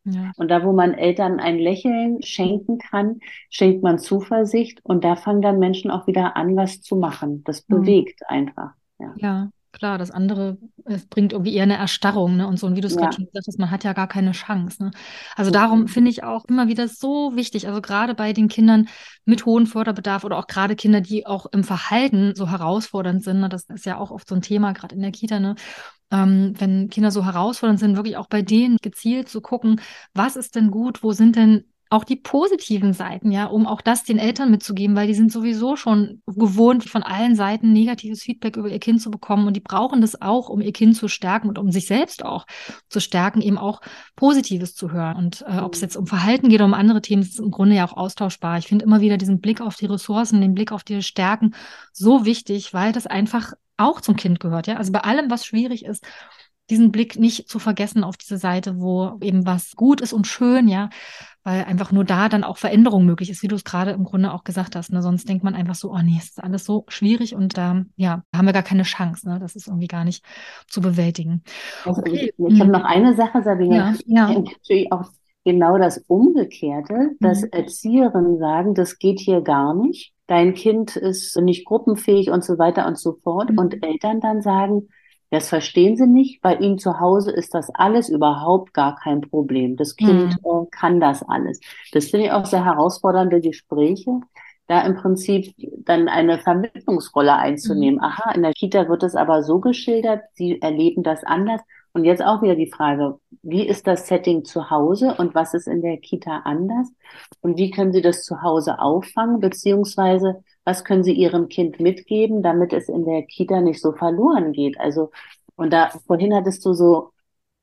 Ja. Und da, wo man Eltern ein Lächeln schenken kann, schenkt man Zuversicht und da fangen dann Menschen auch wieder an, was zu machen. Das mhm. bewegt einfach. Ja. ja. klar. Das andere, es bringt irgendwie eher eine Erstarrung, ne? Und so, und wie du es ja. gerade schon gesagt hast, man hat ja gar keine Chance. Ne? Also darum finde ich auch immer wieder so wichtig, also gerade bei den Kindern mit hohem Förderbedarf oder auch gerade Kinder, die auch im Verhalten so herausfordernd sind, ne? das ist ja auch oft so ein Thema, gerade in der Kita, ne? Ähm, wenn Kinder so herausfordernd sind, wirklich auch bei denen gezielt zu gucken, was ist denn gut, wo sind denn auch die positiven Seiten, ja, um auch das den Eltern mitzugeben, weil die sind sowieso schon gewohnt, von allen Seiten negatives Feedback über ihr Kind zu bekommen und die brauchen das auch, um ihr Kind zu stärken und um sich selbst auch zu stärken, eben auch Positives zu hören. Und äh, ob es jetzt um Verhalten geht oder um andere Themen, ist im Grunde ja auch austauschbar. Ich finde immer wieder diesen Blick auf die Ressourcen, den Blick auf die Stärken so wichtig, weil das einfach auch zum Kind gehört, ja. Also bei allem, was schwierig ist, diesen Blick nicht zu vergessen auf diese Seite, wo eben was gut ist und schön, ja, weil einfach nur da dann auch Veränderung möglich ist, wie du es gerade im Grunde auch gesagt hast. Ne? Sonst denkt man einfach so, oh nee, es ist alles so schwierig und da ähm, ja, haben wir gar keine Chance. Ne? Das ist irgendwie gar nicht zu bewältigen. Okay. ich, ich habe noch eine Sache, Sabine. Ja, ja. Natürlich auch genau das Umgekehrte, dass mhm. Erzieherinnen sagen, das geht hier gar nicht. Dein Kind ist nicht gruppenfähig und so weiter und so fort. Mhm. Und Eltern dann sagen, das verstehen sie nicht. Bei ihnen zu Hause ist das alles überhaupt gar kein Problem. Das Kind mhm. äh, kann das alles. Das finde ich auch sehr herausfordernde Gespräche, da im Prinzip dann eine Vermittlungsrolle einzunehmen. Mhm. Aha, in der Kita wird es aber so geschildert, sie erleben das anders. Und jetzt auch wieder die Frage, wie ist das Setting zu Hause und was ist in der Kita anders? Und wie können Sie das zu Hause auffangen, beziehungsweise was können Sie Ihrem Kind mitgeben, damit es in der Kita nicht so verloren geht? Also, und da, vorhin hattest du so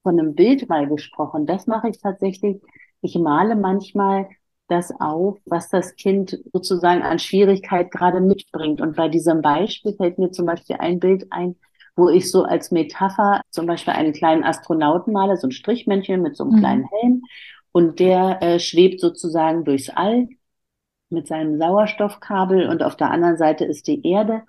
von einem Bild mal gesprochen. Das mache ich tatsächlich. Ich male manchmal das auf, was das Kind sozusagen an Schwierigkeit gerade mitbringt. Und bei diesem Beispiel fällt mir zum Beispiel ein Bild ein, wo ich so als Metapher zum Beispiel einen kleinen Astronauten male, so ein Strichmännchen mit so einem mhm. kleinen Helm. Und der äh, schwebt sozusagen durchs All mit seinem Sauerstoffkabel und auf der anderen Seite ist die Erde,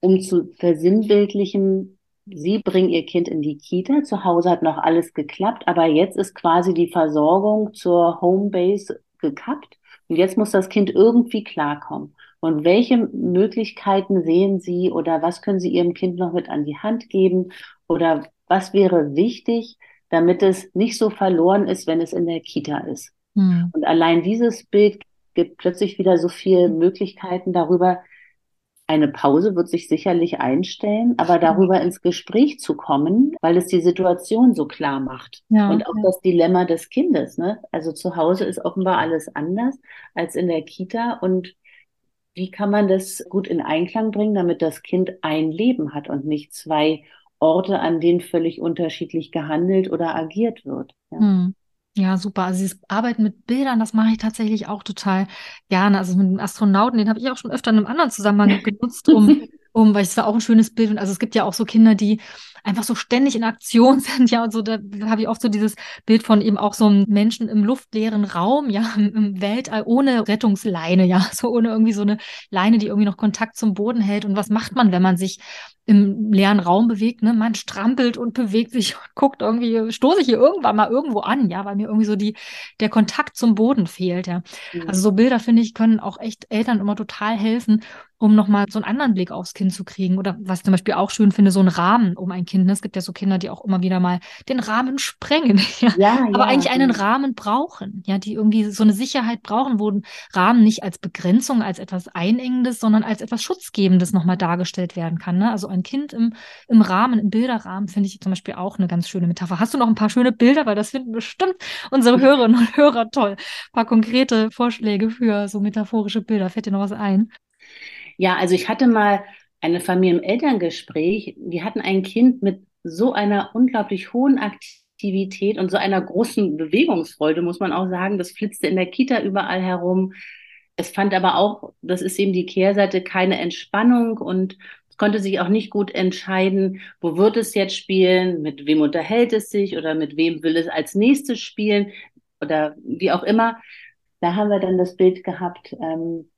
um zu versinnbildlichen, Sie bringen Ihr Kind in die Kita, zu Hause hat noch alles geklappt, aber jetzt ist quasi die Versorgung zur Homebase gekappt und jetzt muss das Kind irgendwie klarkommen. Und welche Möglichkeiten sehen Sie oder was können Sie Ihrem Kind noch mit an die Hand geben oder was wäre wichtig, damit es nicht so verloren ist, wenn es in der Kita ist? Hm. Und allein dieses Bild gibt plötzlich wieder so viele Möglichkeiten darüber. Eine Pause wird sich sicherlich einstellen, aber darüber ins Gespräch zu kommen, weil es die Situation so klar macht. Ja, und auch ja. das Dilemma des Kindes. Ne? Also zu Hause ist offenbar alles anders als in der Kita. Und wie kann man das gut in Einklang bringen, damit das Kind ein Leben hat und nicht zwei Orte, an denen völlig unterschiedlich gehandelt oder agiert wird? Ja. Hm. Ja, super. Also dieses Arbeiten mit Bildern, das mache ich tatsächlich auch total gerne. Also mit dem Astronauten, den habe ich auch schon öfter in einem anderen Zusammenhang (laughs) genutzt, um, um, weil es war auch ein schönes Bild. Und also es gibt ja auch so Kinder, die einfach so ständig in Aktion (laughs) sind, ja, und so, da habe ich oft so dieses Bild von eben auch so einem Menschen im luftleeren Raum, ja, im Weltall ohne Rettungsleine, ja, so ohne irgendwie so eine Leine, die irgendwie noch Kontakt zum Boden hält. Und was macht man, wenn man sich im leeren Raum bewegt, ne? Man strampelt und bewegt sich und guckt irgendwie, stoße ich hier irgendwann mal irgendwo an, ja, weil mir irgendwie so die, der Kontakt zum Boden fehlt, ja. Mhm. Also so Bilder, finde ich, können auch echt Eltern immer total helfen, um nochmal so einen anderen Blick aufs Kind zu kriegen. Oder was ich zum Beispiel auch schön finde, so ein Rahmen um ein Kind. Ne? Es gibt ja so Kinder, die auch immer wieder mal den Rahmen sprengen. (laughs) Ja, ja aber ja, eigentlich einen Rahmen brauchen, ja, die irgendwie so eine Sicherheit brauchen, wo ein Rahmen nicht als Begrenzung, als etwas Einengendes, sondern als etwas Schutzgebendes nochmal dargestellt werden kann. Ne? Also ein Kind im, im Rahmen, im Bilderrahmen, finde ich zum Beispiel auch eine ganz schöne Metapher. Hast du noch ein paar schöne Bilder? Weil das finden bestimmt unsere Hörerinnen und Hörer toll. Ein paar konkrete Vorschläge für so metaphorische Bilder. Fällt dir noch was ein? Ja, also ich hatte mal eine Familie im Elterngespräch, die hatten ein Kind mit so einer unglaublich hohen Aktivität und so einer großen Bewegungsfreude, muss man auch sagen. Das flitzte in der Kita überall herum. Es fand aber auch, das ist eben die Kehrseite, keine Entspannung und es konnte sich auch nicht gut entscheiden, wo wird es jetzt spielen, mit wem unterhält es sich oder mit wem will es als nächstes spielen oder wie auch immer. Da haben wir dann das Bild gehabt, ähm,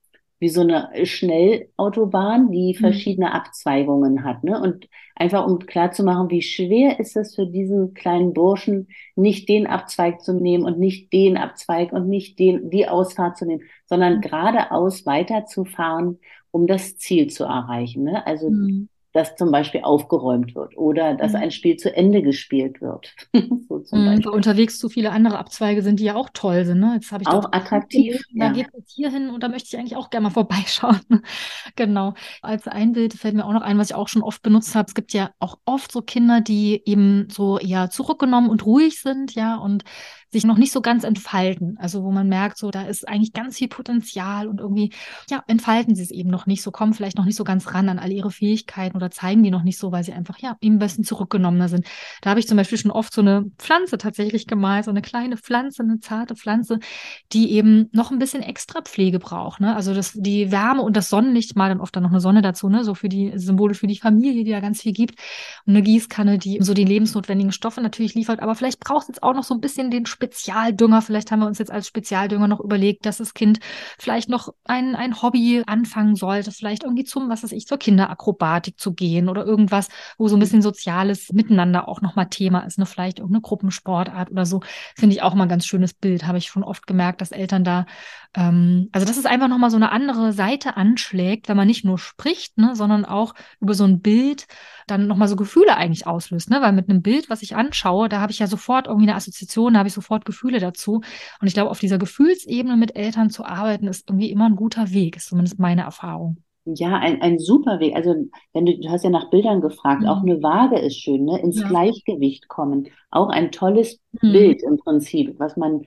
wie so eine Schnellautobahn, die mhm. verschiedene mhm. Abzweigungen hat. Ne? Und einfach um klarzumachen, wie schwer ist es für diesen kleinen Burschen, nicht den Abzweig zu nehmen und nicht den Abzweig und nicht den, die Ausfahrt zu nehmen, sondern mhm. geradeaus weiterzufahren, um das Ziel zu erreichen. Ne? Also mhm. Dass zum Beispiel aufgeräumt wird oder dass mhm. ein Spiel zu Ende gespielt wird. (laughs) so zum mhm, unterwegs zu viele andere Abzweige sind, die ja auch toll sind. Ne? Jetzt habe ich auch attraktiv. (laughs) Da ja. geht es hier hin und da möchte ich eigentlich auch gerne mal vorbeischauen. (laughs) genau. Als ein Bild fällt mir auch noch ein, was ich auch schon oft benutzt habe. Es gibt ja auch oft so Kinder, die eben so eher zurückgenommen und ruhig sind, ja, und sich noch nicht so ganz entfalten. Also wo man merkt, so da ist eigentlich ganz viel Potenzial und irgendwie, ja, entfalten sie es eben noch nicht so, kommen vielleicht noch nicht so ganz ran an all ihre Fähigkeiten oder zeigen die noch nicht so, weil sie einfach, ja, eben ein bisschen zurückgenommener sind. Da habe ich zum Beispiel schon oft so eine Pflanze tatsächlich gemalt, so eine kleine Pflanze, eine zarte Pflanze, die eben noch ein bisschen extra Pflege braucht. Ne? Also das, die Wärme und das Sonnenlicht, mal dann oft dann noch eine Sonne dazu, ne? so für die Symbole für die Familie, die da ganz viel gibt. Und eine Gießkanne, die so die lebensnotwendigen Stoffe natürlich liefert, aber vielleicht braucht es jetzt auch noch so ein bisschen den Spezialdünger. Vielleicht haben wir uns jetzt als Spezialdünger noch überlegt, dass das Kind vielleicht noch ein, ein Hobby anfangen sollte, vielleicht irgendwie zum, was weiß ich, zur Kinderakrobatik zu gehen oder irgendwas, wo so ein bisschen soziales Miteinander auch nochmal Thema ist, ne? vielleicht irgendeine Gruppensportart oder so. Finde ich auch mal ein ganz schönes Bild. Habe ich schon oft gemerkt, dass Eltern da, ähm, also dass es einfach nochmal so eine andere Seite anschlägt, wenn man nicht nur spricht, ne, sondern auch über so ein Bild dann nochmal so Gefühle eigentlich auslöst, ne? Weil mit einem Bild, was ich anschaue, da habe ich ja sofort irgendwie eine Assoziation, da habe ich sofort Gefühle dazu. Und ich glaube, auf dieser Gefühlsebene mit Eltern zu arbeiten, ist irgendwie immer ein guter Weg, ist zumindest meine Erfahrung. Ja, ein, ein super Weg. Also, wenn du, du hast ja nach Bildern gefragt, mhm. auch eine Waage ist schön, ne? Ins ja. Gleichgewicht kommen. Auch ein tolles mhm. Bild im Prinzip, was man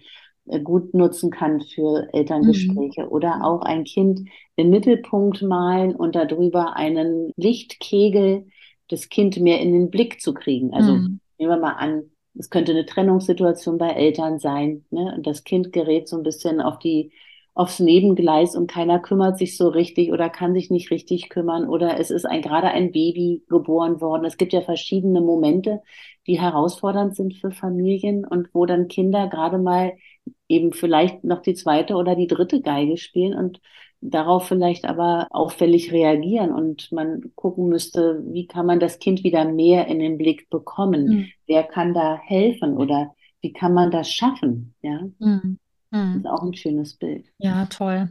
gut nutzen kann für Elterngespräche. Mhm. Oder auch ein Kind im Mittelpunkt malen und darüber einen Lichtkegel das Kind mehr in den Blick zu kriegen. Also mhm. nehmen wir mal an, es könnte eine Trennungssituation bei Eltern sein. Ne? Und das Kind gerät so ein bisschen auf die, aufs Nebengleis und keiner kümmert sich so richtig oder kann sich nicht richtig kümmern oder es ist ein, gerade ein Baby geboren worden. Es gibt ja verschiedene Momente, die herausfordernd sind für Familien und wo dann Kinder gerade mal eben vielleicht noch die zweite oder die dritte Geige spielen und darauf vielleicht aber auffällig reagieren und man gucken müsste, wie kann man das Kind wieder mehr in den Blick bekommen? Mhm. Wer kann da helfen oder wie kann man das schaffen? Ja. Mhm. Das hm. ist auch ein schönes Bild. Ja, toll.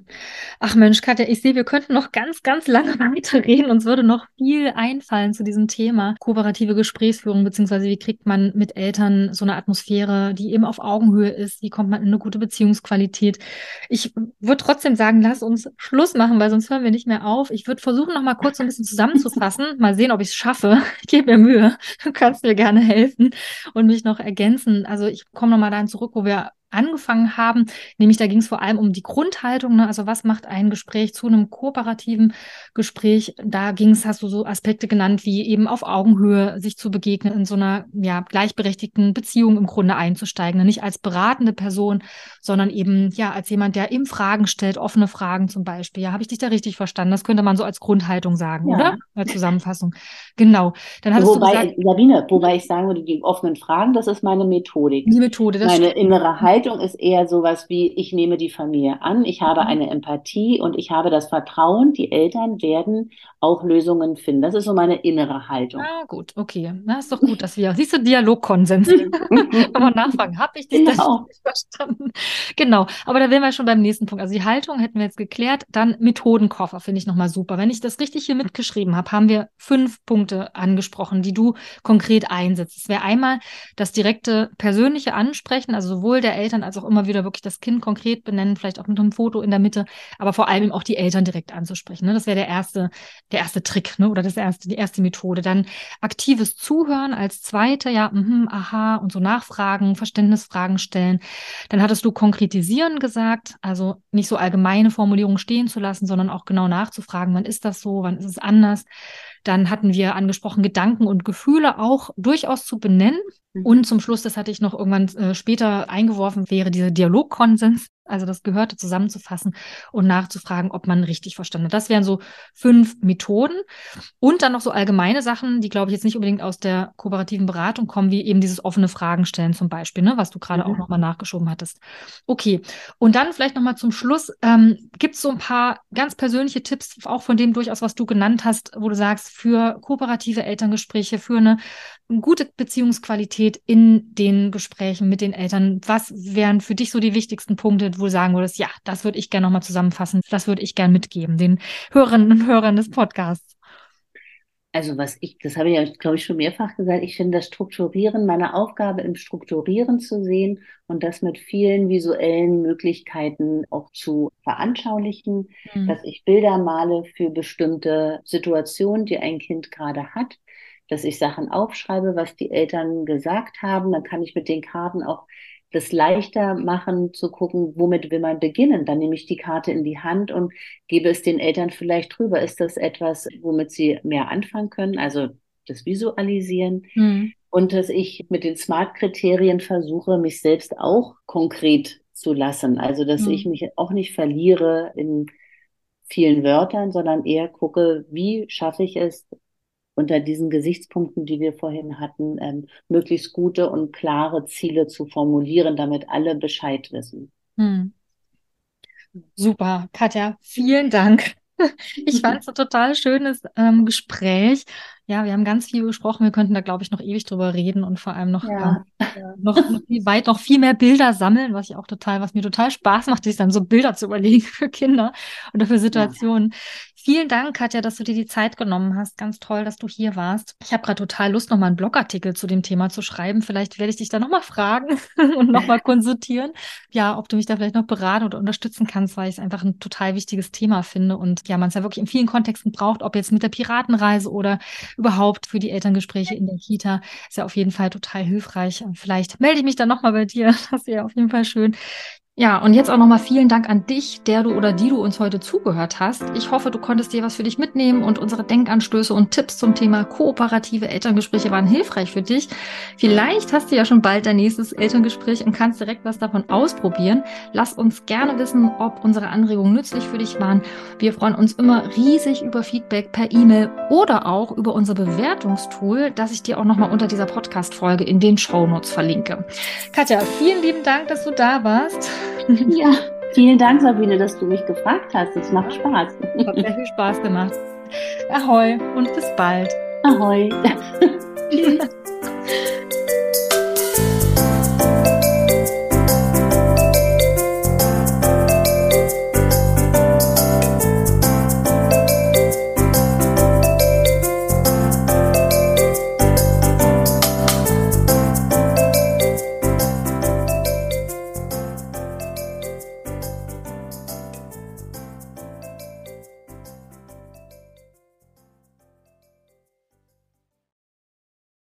Ach Mensch, Katja, ich sehe, wir könnten noch ganz, ganz lange (laughs) weiterreden. Uns würde noch viel einfallen zu diesem Thema kooperative Gesprächsführung, beziehungsweise wie kriegt man mit Eltern so eine Atmosphäre, die eben auf Augenhöhe ist? Wie kommt man in eine gute Beziehungsqualität? Ich würde trotzdem sagen, lass uns Schluss machen, weil sonst hören wir nicht mehr auf. Ich würde versuchen, noch mal kurz so ein bisschen zusammenzufassen. (laughs) mal sehen, ob ich es schaffe. Ich gebe mir Mühe. Du kannst mir gerne helfen und mich noch ergänzen. Also ich komme noch mal dahin zurück, wo wir angefangen haben. Nämlich da ging es vor allem um die Grundhaltung, ne? also was macht ein Gespräch zu einem kooperativen Gespräch. Da ging es, hast du so Aspekte genannt, wie eben auf Augenhöhe sich zu begegnen, in so einer ja, gleichberechtigten Beziehung im Grunde einzusteigen. Ne? Nicht als beratende Person, sondern eben ja als jemand, der eben Fragen stellt, offene Fragen zum Beispiel. Ja, habe ich dich da richtig verstanden? Das könnte man so als Grundhaltung sagen, ja. oder? Als Zusammenfassung. Genau. Dann hattest wobei, du gesagt, Sabine, wobei ich sagen würde, die offenen Fragen, das ist meine Methodik. Die Methode, das Meine innere Haltung Haltung ist eher sowas wie, ich nehme die Familie an, ich habe mhm. eine Empathie und ich habe das Vertrauen, die Eltern werden auch Lösungen finden. Das ist so meine innere Haltung. Ah, gut, okay. Na, ist doch gut, dass wir, siehst du, Dialogkonsens. (laughs) Kann man nachfragen, habe ich dich genau. (laughs) verstanden? Genau, aber da wären wir schon beim nächsten Punkt. Also die Haltung hätten wir jetzt geklärt, dann Methodenkoffer finde ich nochmal super. Wenn ich das richtig hier mitgeschrieben habe, haben wir fünf Punkte angesprochen, die du konkret einsetzt. Es wäre einmal das direkte persönliche Ansprechen, also sowohl der Eltern Eltern als auch immer wieder wirklich das Kind konkret benennen, vielleicht auch mit einem Foto in der Mitte, aber vor allem auch die Eltern direkt anzusprechen. Ne? Das wäre der erste, der erste Trick, ne? oder das erste, die erste Methode. Dann aktives Zuhören als zweite, ja, mh, aha, und so Nachfragen, Verständnisfragen stellen. Dann hattest du konkretisieren gesagt, also nicht so allgemeine Formulierungen stehen zu lassen, sondern auch genau nachzufragen, wann ist das so, wann ist es anders. Dann hatten wir angesprochen, Gedanken und Gefühle auch durchaus zu benennen. Mhm. Und zum Schluss, das hatte ich noch irgendwann äh, später eingeworfen, wäre dieser Dialogkonsens. Also das gehörte zusammenzufassen und nachzufragen, ob man richtig verstanden hat. Das wären so fünf Methoden. Und dann noch so allgemeine Sachen, die, glaube ich, jetzt nicht unbedingt aus der kooperativen Beratung kommen, wie eben dieses offene Fragen stellen zum Beispiel, ne, was du gerade mhm. auch nochmal nachgeschoben hattest. Okay. Und dann vielleicht nochmal zum Schluss, ähm, gibt es so ein paar ganz persönliche Tipps, auch von dem durchaus, was du genannt hast, wo du sagst, für kooperative Elterngespräche, für eine gute Beziehungsqualität in den Gesprächen mit den Eltern. Was wären für dich so die wichtigsten Punkte, wo du sagen würdest, ja, das würde ich gerne nochmal zusammenfassen, das würde ich gerne mitgeben, den Hörerinnen und Hörern des Podcasts? Also was ich, das habe ich ja, glaube ich, schon mehrfach gesagt, ich finde das Strukturieren, meine Aufgabe im Strukturieren zu sehen und das mit vielen visuellen Möglichkeiten auch zu veranschaulichen, mhm. dass ich Bilder male für bestimmte Situationen, die ein Kind gerade hat, dass ich Sachen aufschreibe, was die Eltern gesagt haben, dann kann ich mit den Karten auch das leichter machen, zu gucken, womit will man beginnen. Dann nehme ich die Karte in die Hand und gebe es den Eltern vielleicht drüber. Ist das etwas, womit sie mehr anfangen können? Also das Visualisieren. Mhm. Und dass ich mit den Smart-Kriterien versuche, mich selbst auch konkret zu lassen. Also dass mhm. ich mich auch nicht verliere in vielen Wörtern, sondern eher gucke, wie schaffe ich es, unter diesen Gesichtspunkten, die wir vorhin hatten, ähm, möglichst gute und klare Ziele zu formulieren, damit alle Bescheid wissen. Hm. Super, Katja, vielen Dank. (laughs) Ich fand es ein total schönes ähm, Gespräch. Ja, wir haben ganz viel besprochen. Wir könnten da, glaube ich, noch ewig drüber reden und vor allem noch, ja. äh, noch, noch viel weit noch viel mehr Bilder sammeln, was ich auch total, was mir total Spaß macht, sich dann so Bilder zu überlegen (laughs) für Kinder oder für Situationen. Vielen Dank, Katja, dass du dir die Zeit genommen hast. Ganz toll, dass du hier warst. Ich habe gerade total Lust, nochmal einen Blogartikel zu dem Thema zu schreiben. Vielleicht werde ich dich da nochmal fragen (laughs) und nochmal konsultieren. Ja, ob du mich da vielleicht noch beraten oder unterstützen kannst, weil ich es einfach ein total wichtiges Thema finde und ja, man es ja wirklich in vielen Kontexten braucht, ob jetzt mit der Piratenreise oder überhaupt für die Elterngespräche in der Kita. Ist ja auf jeden Fall total hilfreich. Vielleicht melde ich mich dann nochmal bei dir. (laughs) Das wäre auf jeden Fall schön. Ja, und jetzt auch nochmal vielen Dank an dich, der du oder die du uns heute zugehört hast. Ich hoffe, du konntest dir was für dich mitnehmen und unsere Denkanstöße und Tipps zum Thema kooperative Elterngespräche waren hilfreich für dich. Vielleicht hast du ja schon bald dein nächstes Elterngespräch und kannst direkt was davon ausprobieren. Lass uns gerne wissen, ob unsere Anregungen nützlich für dich waren. Wir freuen uns immer riesig über Feedback per E-Mail oder auch über unser Bewertungstool, das ich dir auch nochmal unter dieser Podcast-Folge in den Show Notes verlinke. Katja, vielen lieben Dank, dass du da warst. (laughs) Ja, vielen Dank, Sabine, dass du mich gefragt hast. Es macht Spaß. Hat sehr viel Spaß gemacht. Ahoi und bis bald. Ahoi. (laughs) (laughs)